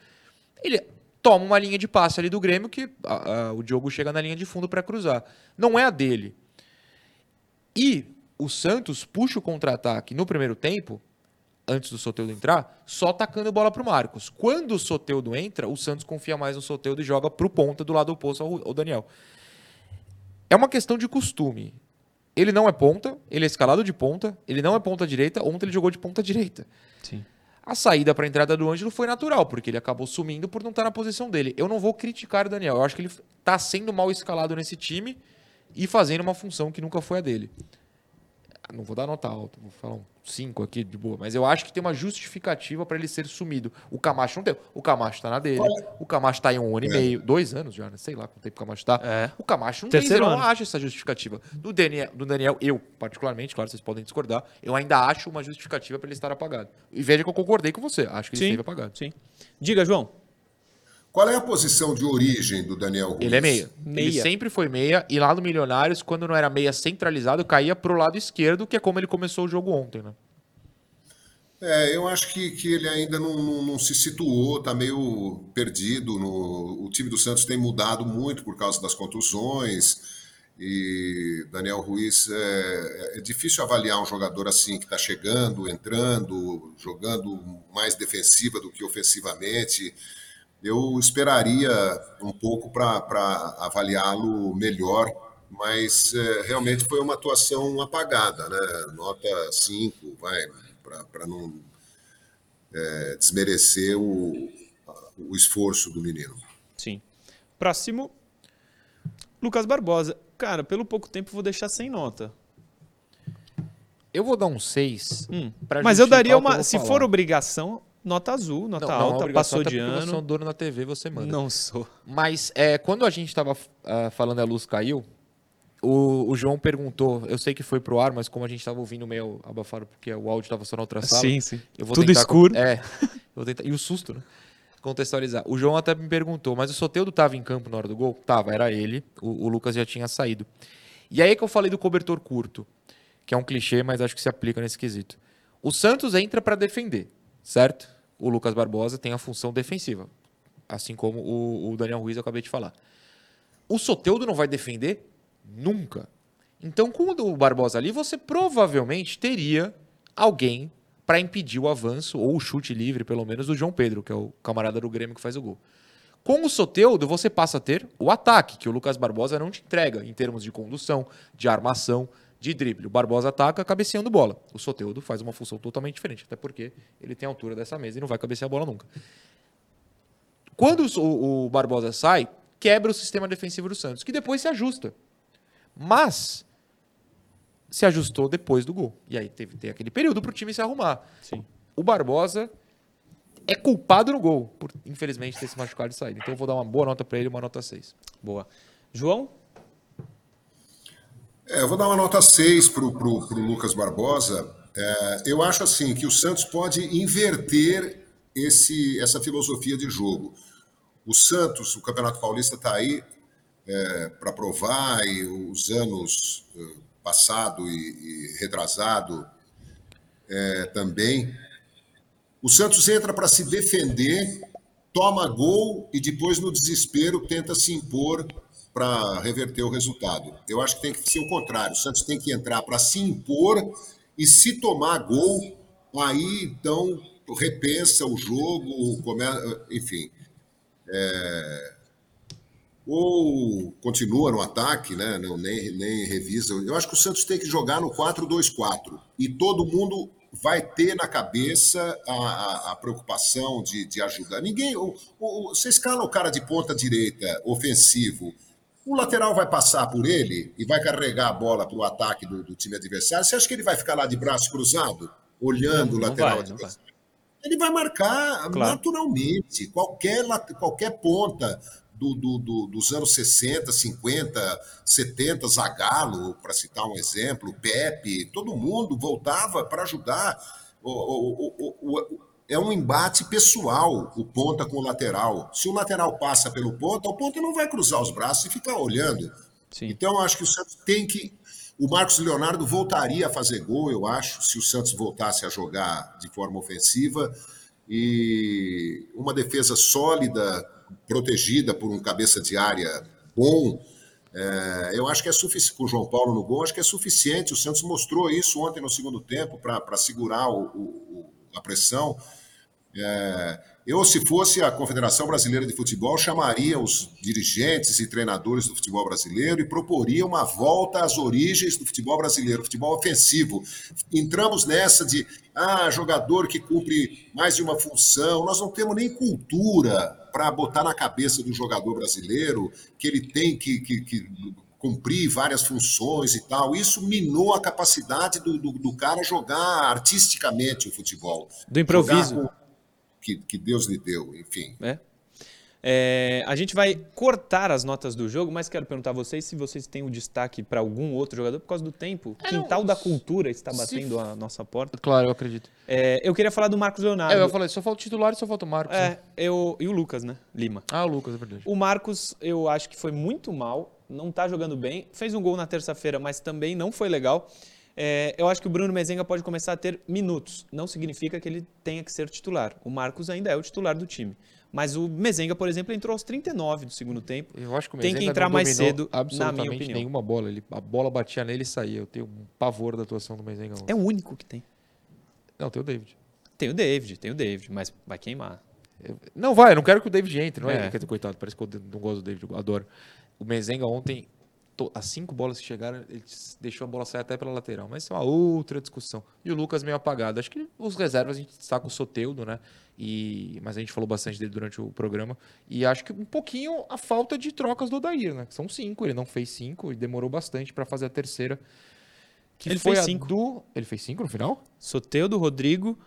ele toma uma linha de passe ali do Grêmio que a, a, o Diogo chega na linha de fundo para cruzar. Não é a dele. E o Santos puxa o contra-ataque no primeiro tempo, antes do Soteudo entrar, só tacando bola para o Marcos. Quando o Soteudo entra, o Santos confia mais no Soteudo e joga para o ponta do lado oposto ao, Daniel. É uma questão de costume. Ele não é ponta, ele é escalado de ponta, ele não é ponta direita, ontem ele jogou de ponta direita. Sim. A saída para a entrada do Ângelo foi natural, porque ele acabou sumindo por não estar na posição dele. Eu não vou criticar o Daniel, eu acho que ele está sendo mal escalado nesse time e fazendo uma função que nunca foi a dele não vou dar nota alta, vou falar um 5 aqui de boa, mas eu acho que tem uma justificativa para ele ser sumido. O Camacho não tem. O Camacho tá na dele. O Camacho tá em um ano e é. meio, dois anos já, né? sei lá quanto tempo o Camacho tá. É. O Camacho não Terceiro tem, eu não acho essa justificativa. Do Daniel, do Daniel, eu, particularmente, claro, vocês podem discordar, eu ainda acho uma justificativa para ele estar apagado. E veja que eu concordei com você, acho que ele sim, esteve apagado. Sim. Diga, João. Qual é a posição de origem do Daniel Ruiz? Ele é meia. meia. Ele sempre foi meia. E lá no Milionários, quando não era meia centralizado, caía pro lado esquerdo, que é como ele começou o jogo ontem, né? É, eu acho que, que ele ainda não, não, não se situou, está meio perdido. No, o time do Santos tem mudado muito por causa das contusões. E Daniel Ruiz é, é difícil avaliar um jogador assim que está chegando, entrando, jogando mais defensiva do que ofensivamente eu esperaria um pouco para avaliá-lo melhor, mas é, realmente foi uma atuação apagada, né? Nota 5, vai, para não é, desmerecer o, o esforço do menino. Sim. Próximo, Lucas Barbosa. Cara, pelo pouco tempo vou deixar sem nota. Eu vou dar um 6. Hum. Mas eu daria uma. Se falar. for obrigação, Nota azul, nota não, alta, não, passou de ano. É um dono na TV, você manda. Não sou. Mas é, quando a gente estava uh, ah, falando a luz caiu, o, o, João perguntou, eu sei que foi pro ar, mas como a gente estava ouvindo meio abafado, porque o áudio estava só na outra sala. Sim, sim. Tudo escuro. É. vou tentar, e o susto, né? Contextualizar. O João até me perguntou, mas o Soteudo estava em campo na hora do gol? Tava, era ele. O, o Lucas já tinha saído. E aí que eu falei do cobertor curto, que é um clichê, mas acho que se aplica nesse quesito. O Santos entra para defender certo? O Lucas Barbosa tem a função defensiva, assim como o, o Daniel Ruiz eu acabei de falar. O Soteudo não vai defender nunca. Então, com o Barbosa ali, você provavelmente teria alguém para impedir o avanço ou o chute livre, pelo menos, do João Pedro, que é o camarada do Grêmio que faz o gol. Com o Soteudo, você passa a ter o ataque, que o Lucas Barbosa não te entrega em termos de condução, de armação, de drible. O Barbosa ataca cabeceando bola. O Soteudo faz uma função totalmente diferente, até porque ele tem a altura dessa mesa e não vai cabecear a bola nunca. Quando o, o Barbosa sai, quebra o sistema defensivo do Santos, que depois se ajusta. Mas se ajustou depois do gol. E aí teve, tem aquele período para o time se arrumar. Sim. O Barbosa é culpado no gol, por infelizmente ter se machucado e saído. Então eu vou dar uma boa nota para ele, uma nota 6. Boa. João? É, eu vou dar uma nota 6 para o Lucas Barbosa. É, eu acho assim que o Santos pode inverter esse, essa filosofia de jogo. O Santos, o Campeonato Paulista está aí é, para provar, e os anos é, passado e, e retrasado é, também. O Santos entra para se defender, toma gol e depois, no desespero, tenta se impor para reverter o resultado. Eu acho que tem que ser o contrário. O Santos tem que entrar para se impor e se tomar gol, aí então repensa o jogo, enfim. É... Ou continua no ataque, né? Não, nem, nem revisa. Eu acho que o Santos tem que jogar no 4-2-4 e todo mundo vai ter na cabeça a, a, a preocupação de, de, ajudar. Ninguém. O, o, você escala o cara de ponta direita ofensivo. O lateral vai passar por ele e vai carregar a bola para o ataque do, do, time adversário. Você acha que ele vai ficar lá de braço cruzado, olhando não, o lateral vai, adversário? ele vai marcar claro. naturalmente. Qualquer, qualquer ponta do, do, do, dos anos 60, 50, 70, Zagallo, para citar um exemplo, Pepe, todo mundo voltava para ajudar. O, o, o, é um embate pessoal, o ponta com o lateral. Se o lateral passa pelo ponta, o ponta não vai cruzar os braços e ficar olhando. Sim. Então, eu acho que o Santos tem que o Marcos Leonardo voltaria a fazer gol, eu acho, se o Santos voltasse a jogar de forma ofensiva. E uma defesa sólida, protegida por um cabeça de área bom. É, eu acho que é suficiente, com o João Paulo no gol, acho que é suficiente. O Santos mostrou isso ontem no segundo tempo para segurar o, o, a pressão. É, eu, se fosse a Confederação Brasileira de Futebol, chamaria os dirigentes e treinadores do futebol brasileiro e proporia uma volta às origens do futebol brasileiro, futebol ofensivo. Entramos nessa de ah, jogador que cumpre mais de uma função. Nós não temos nem cultura para botar na cabeça do jogador brasileiro que ele tem que, que, que cumprir várias funções e tal. Isso minou a capacidade do, do, do cara jogar artisticamente o futebol. Do improviso que, que Deus lhe deu, enfim. É. É, a gente vai cortar as notas do jogo, mas quero perguntar a vocês se vocês têm um destaque para algum outro jogador por causa do tempo. É, Quintal não, da Cultura está batendo se... a nossa porta. Claro, eu acredito. É, eu queria falar do Marcos Leonardo. É, eu falei, só falta o titular e só falta o Marcos. É, né? eu, e o Lucas, né? Lima. Ah, o Lucas, é verdade. O Marcos, eu acho que foi muito mal, não está jogando bem. Fez um gol na terça-feira, mas também não foi legal. É, eu acho que o Bruno Mezenga pode começar a ter minutos. Não significa que ele tenha que ser titular. O Marcos ainda é o titular do time. Mas o Mezenga, por exemplo, entrou aos 39 do segundo tempo. Eu acho que o Tem que entrar mais cedo, na minha opinião. nenhuma bola. Ele, a bola batia nele e saía. Eu tenho um pavor da atuação do Mezenga. É o único que tem. Não, tem o David. Tem o David, tem o David, mas vai queimar. não vai, eu não quero que o David entre, não é? é. Coitado, parece que eu não gosto do David, eu adoro. O Mezenga ontem as cinco bolas que chegaram, ele deixou a bola sair até pela lateral. Mas isso é uma outra discussão. E o Lucas meio apagado. Acho que os reservas a gente está com o Soteudo, né? E, mas a gente falou bastante dele durante o programa. E acho que um pouquinho a falta de trocas do Odair, né? São cinco, ele não fez cinco e demorou bastante para fazer a terceira. Que ele foi fez cinco. Do... Ele fez cinco no final? Soteudo, Rodrigo,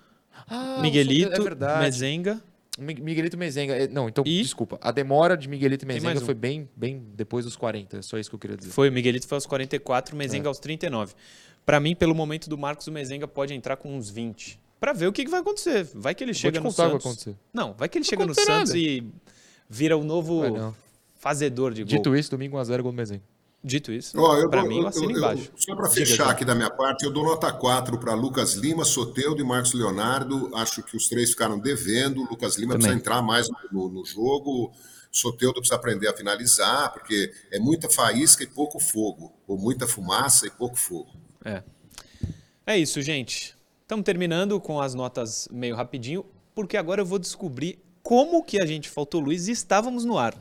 ah, Miguelito, é Mezenga. Miguelito Mezenga. Eh, não, então, e? desculpa. A demora de Miguelito Mezenga um. foi bem, bem depois dos 40. É só isso que eu queria dizer. Foi, o Miguelito foi aos 44, Mezenga é. aos 39. Para mim, pelo momento do Marcos, o Mezenga pode entrar com uns 20. Para ver o que, que, vai acontecer. Vai que ele chega no Santos. Vai acontecer. Não, vai que ele não chega no Santos nada. e vira o novo fazedor de gol. Dito isso, domingo 1x0 gol do Mezenga. Dito isso, oh, para mim, eu assino eu, embaixo. só para fechar aqui da minha parte, eu dou nota 4 para Lucas Lima, Soteudo e Marcos Leonardo. Acho que os três ficaram devendo. Lucas Lima Também. precisa entrar mais no, no jogo. Soteudo precisa aprender a finalizar, porque é muita faísca e pouco fogo. Ou muita fumaça e pouco fogo. É. É isso, gente. Estamos terminando com as notas meio rapidinho, porque agora eu vou descobrir como que a gente faltou Luiz e estávamos no ar.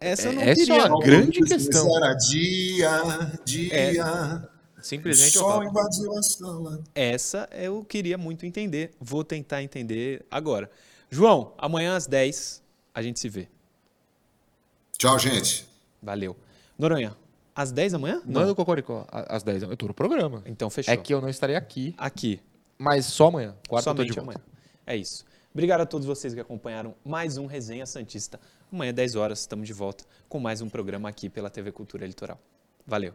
Essa eu não Essa queria. é uma grande questão. Era dia, dia. É, simplesmente o sol invadiu a sala. Essa eu queria muito entender. Vou tentar entender agora. João, amanhã às 10 a gente se vê. Tchau, gente. Valeu. Noronha, às 10 da manhã? Não, não. Cocoricó. Às 10 eu tô no programa. Então fechou. É que eu não estarei aqui. Aqui. Mas só amanhã. Quarta Somente amanhã. É isso. Obrigado a todos vocês que acompanharam mais um Resenha Santista. Amanhã, 10 horas, estamos de volta com mais um programa aqui pela TV Cultura Litoral. Valeu!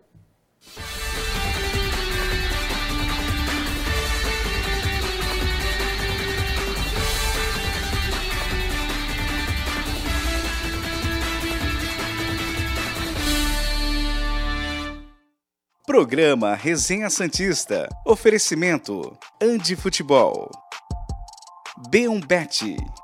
Programa Resenha Santista. Oferecimento Andi Futebol. B1Bet.